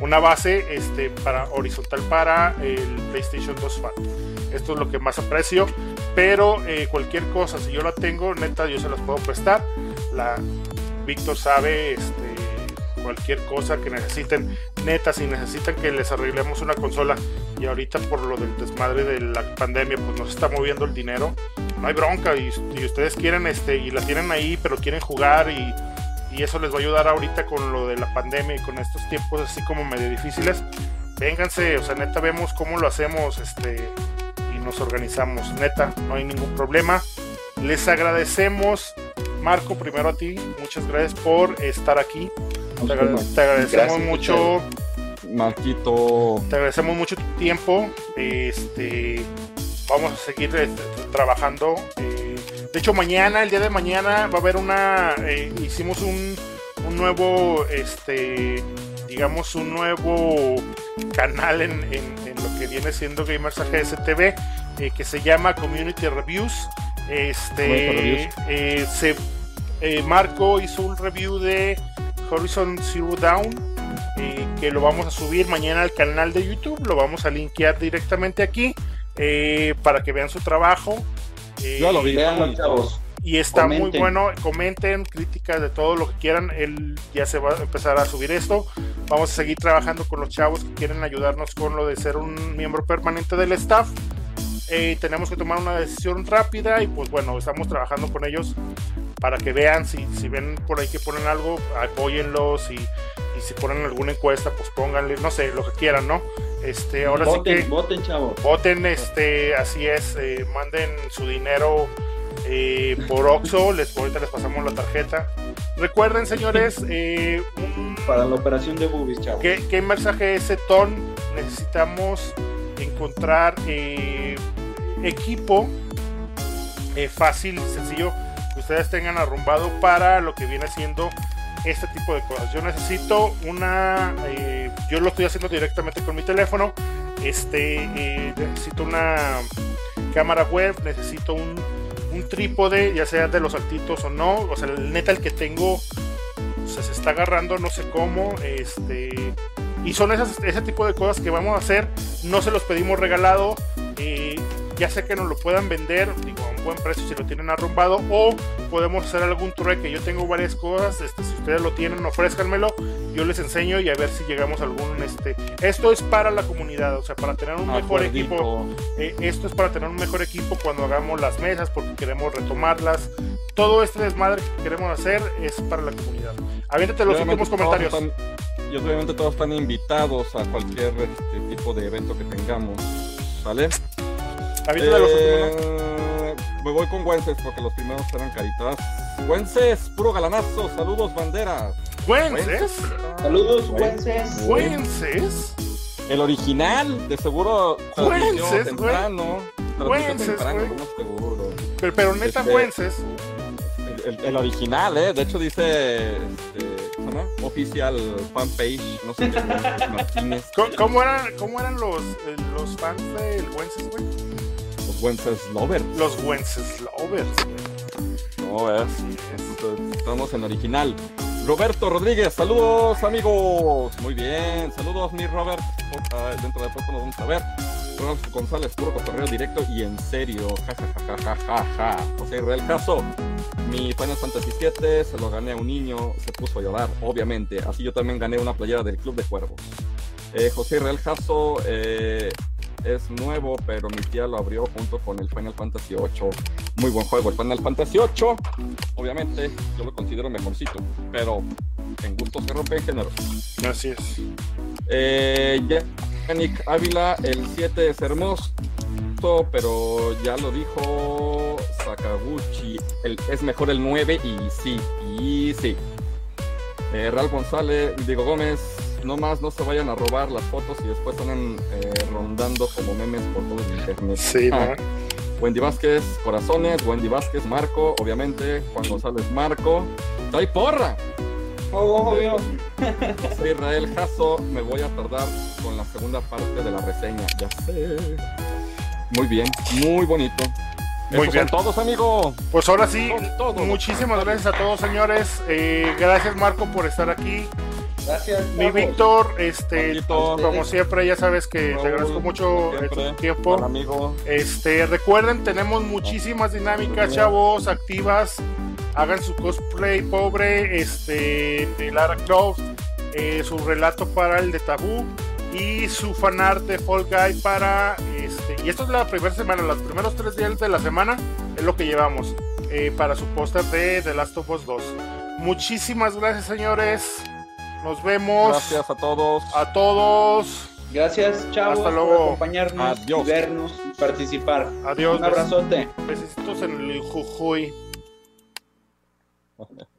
una base este, para, horizontal para el PlayStation 2 Fat. Esto es lo que más aprecio. Pero eh, cualquier cosa, si yo la tengo, neta, yo se las puedo prestar. La Víctor sabe este, cualquier cosa que necesiten. Neta, si necesitan que les arreglemos una consola y ahorita por lo del desmadre de la pandemia, pues nos está moviendo el dinero. No hay bronca y, ustedes quieren este y la tienen ahí, pero quieren jugar y y eso les va a ayudar ahorita con lo de la pandemia y con estos tiempos así como medio difíciles. Vénganse, o sea, neta, vemos cómo lo hacemos este, y nos organizamos. Neta, no hay ningún problema. Les agradecemos, Marco, primero a ti, muchas gracias por estar aquí. Te, agra- te agradecemos Gracias, mucho, Marquito. te agradecemos mucho tu tiempo. Este, vamos a seguir este, trabajando. eh, de hecho, mañana, el día de mañana, va a haber una. eh, hicimos un, un nuevo este, digamos, un nuevo canal en, en- en lo que viene siendo Gamers AGS TV, eh, que se llama Community Reviews. Este, Community Reviews. se, Marco hizo un review de Horizon Zero Dawn, eh, que lo vamos a subir mañana al canal de YouTube, lo vamos a linkear directamente aquí eh, para que vean su trabajo. Yo lo vi. Vean, chavos. y está muy bueno, comenten, críticas de todo lo que quieran. Él ya se va a empezar a subir esto. Vamos a seguir trabajando con los chavos que quieren ayudarnos con lo de ser un miembro permanente del staff. Eh, tenemos que tomar una decisión rápida y pues bueno, estamos trabajando con ellos para que vean si, si ven por ahí que ponen algo, apóyenlos y, y si ponen alguna encuesta, pues pónganle, no sé, lo que quieran, ¿no? Este, ahora sí voten, que voten, chavos. voten, este, así es, eh, manden su dinero eh, por Oxxo, les, ahorita les pasamos la tarjeta. Recuerden, señores, eh, un, Para la operación de boobies, chavos. ¿qué, qué mensaje ese ton? Necesitamos encontrar equipo fácil, sencillo, ustedes tengan arrumbado para lo que viene siendo este tipo de cosas. Yo necesito una, eh, yo lo estoy haciendo directamente con mi teléfono. Este, eh, necesito una cámara web, necesito un, un trípode, ya sea de los altitos o no. O sea, el neta el que tengo se está agarrando, no sé cómo. Este, y son esas, ese tipo de cosas que vamos a hacer. No se los pedimos regalado. eh, ya sé que nos lo puedan vender, digo, a un buen precio si lo tienen arrumbado, o podemos hacer algún trueque. Yo tengo varias cosas, este, si ustedes lo tienen, ofrézcanmelo, yo les enseño y a ver si llegamos a algún, este, esto es para la comunidad, o sea, para tener un mejor Acuerdito. equipo, eh, esto es para tener un mejor equipo cuando hagamos las mesas, porque queremos retomarlas. Todo este desmadre que queremos hacer es para la comunidad. Aviéntate los últimos comentarios. Y obviamente todos están invitados a cualquier este, tipo de evento que tengamos. ¿Vale? Aviéntate los últimos. ¿no? Eh, me voy con Wences porque los primeros eran caritas. Wences, puro galanazo. Saludos, banderas. Güences, Saludos, güences. güences, El original, de seguro. Wences, temprano. Wences, temprano, seguro. pero, pero neta Este- güences. El, el- el original, ¿eh? De hecho dice, este, Oficial fanpage, no sé qué, Martínez, <laughs> ¿Cómo, cómo eran, cómo eran los, eh, los fans del güences, güey? los Wences Lovers. Los güences lovers, güey. No, es, es- estamos en original. Roberto Rodríguez, saludos amigos. Muy bien, saludos mi Robert. Ah, dentro de poco nos vamos a ver. Ronald González, puro cotorreo directo y en serio. Ja, ja, ja, ja, ja. José Israel Caso, mi Final Fantasy VII se lo gané a un niño, se puso a llorar, obviamente. Así yo también gané una playera del Club de Cuervos. Eh, José Israel Caso eh, es nuevo, pero mi tía lo abrió junto con el Final Fantasy VIII. Muy buen juego, el Final Fantasy VIII. Obviamente, yo lo considero mejorcito, pero en gustos se rompen géneros. Así es. Eh, Yannick Ávila, el 7 es hermoso, pero ya lo dijo Sakaguchi, el- es mejor el 9 y sí, y sí. Eh, Real González, Diego Gómez, no más no se vayan a robar las fotos y después están rondando como memes por todo el internet. Sí, Ah, ¿no? Wendy Vázquez, corazones, Wendy Vázquez, Marco, obviamente, Juan González Marco, ¡Ay, porra! Obvio. Soy Israel Jasso, me voy a tardar con la segunda parte de la reseña, ya sé. Muy bien, muy bonito. Muy bien. son todos, amigo. Pues ahora sí, todos. muchísimas gracias a todos, señores. Eh, gracias, Marco, por estar aquí. Gracias. Mi. Víctor, este, como siempre, ya sabes que te Raúl, agradezco mucho tu tiempo. buen amigo. Este, recuerden, tenemos muchísimas dinámicas, chavos, activas. Hagan su cosplay pobre, este, de Lara Croft, eh, su relato para el de Tabú y su fanart de Fall Guy para, este, y esto es la primera semana, los primeros tres días de la semana es lo que llevamos eh, para su póster de The Last of Us 2. Muchísimas gracias, señores. Nos vemos Gracias a todos. a todos. Gracias, chavos, Hasta por luego. acompañarnos, Adiós. y vernos y participar. Adiós. Un abrazote. Besitos en el Jujuy. <laughs>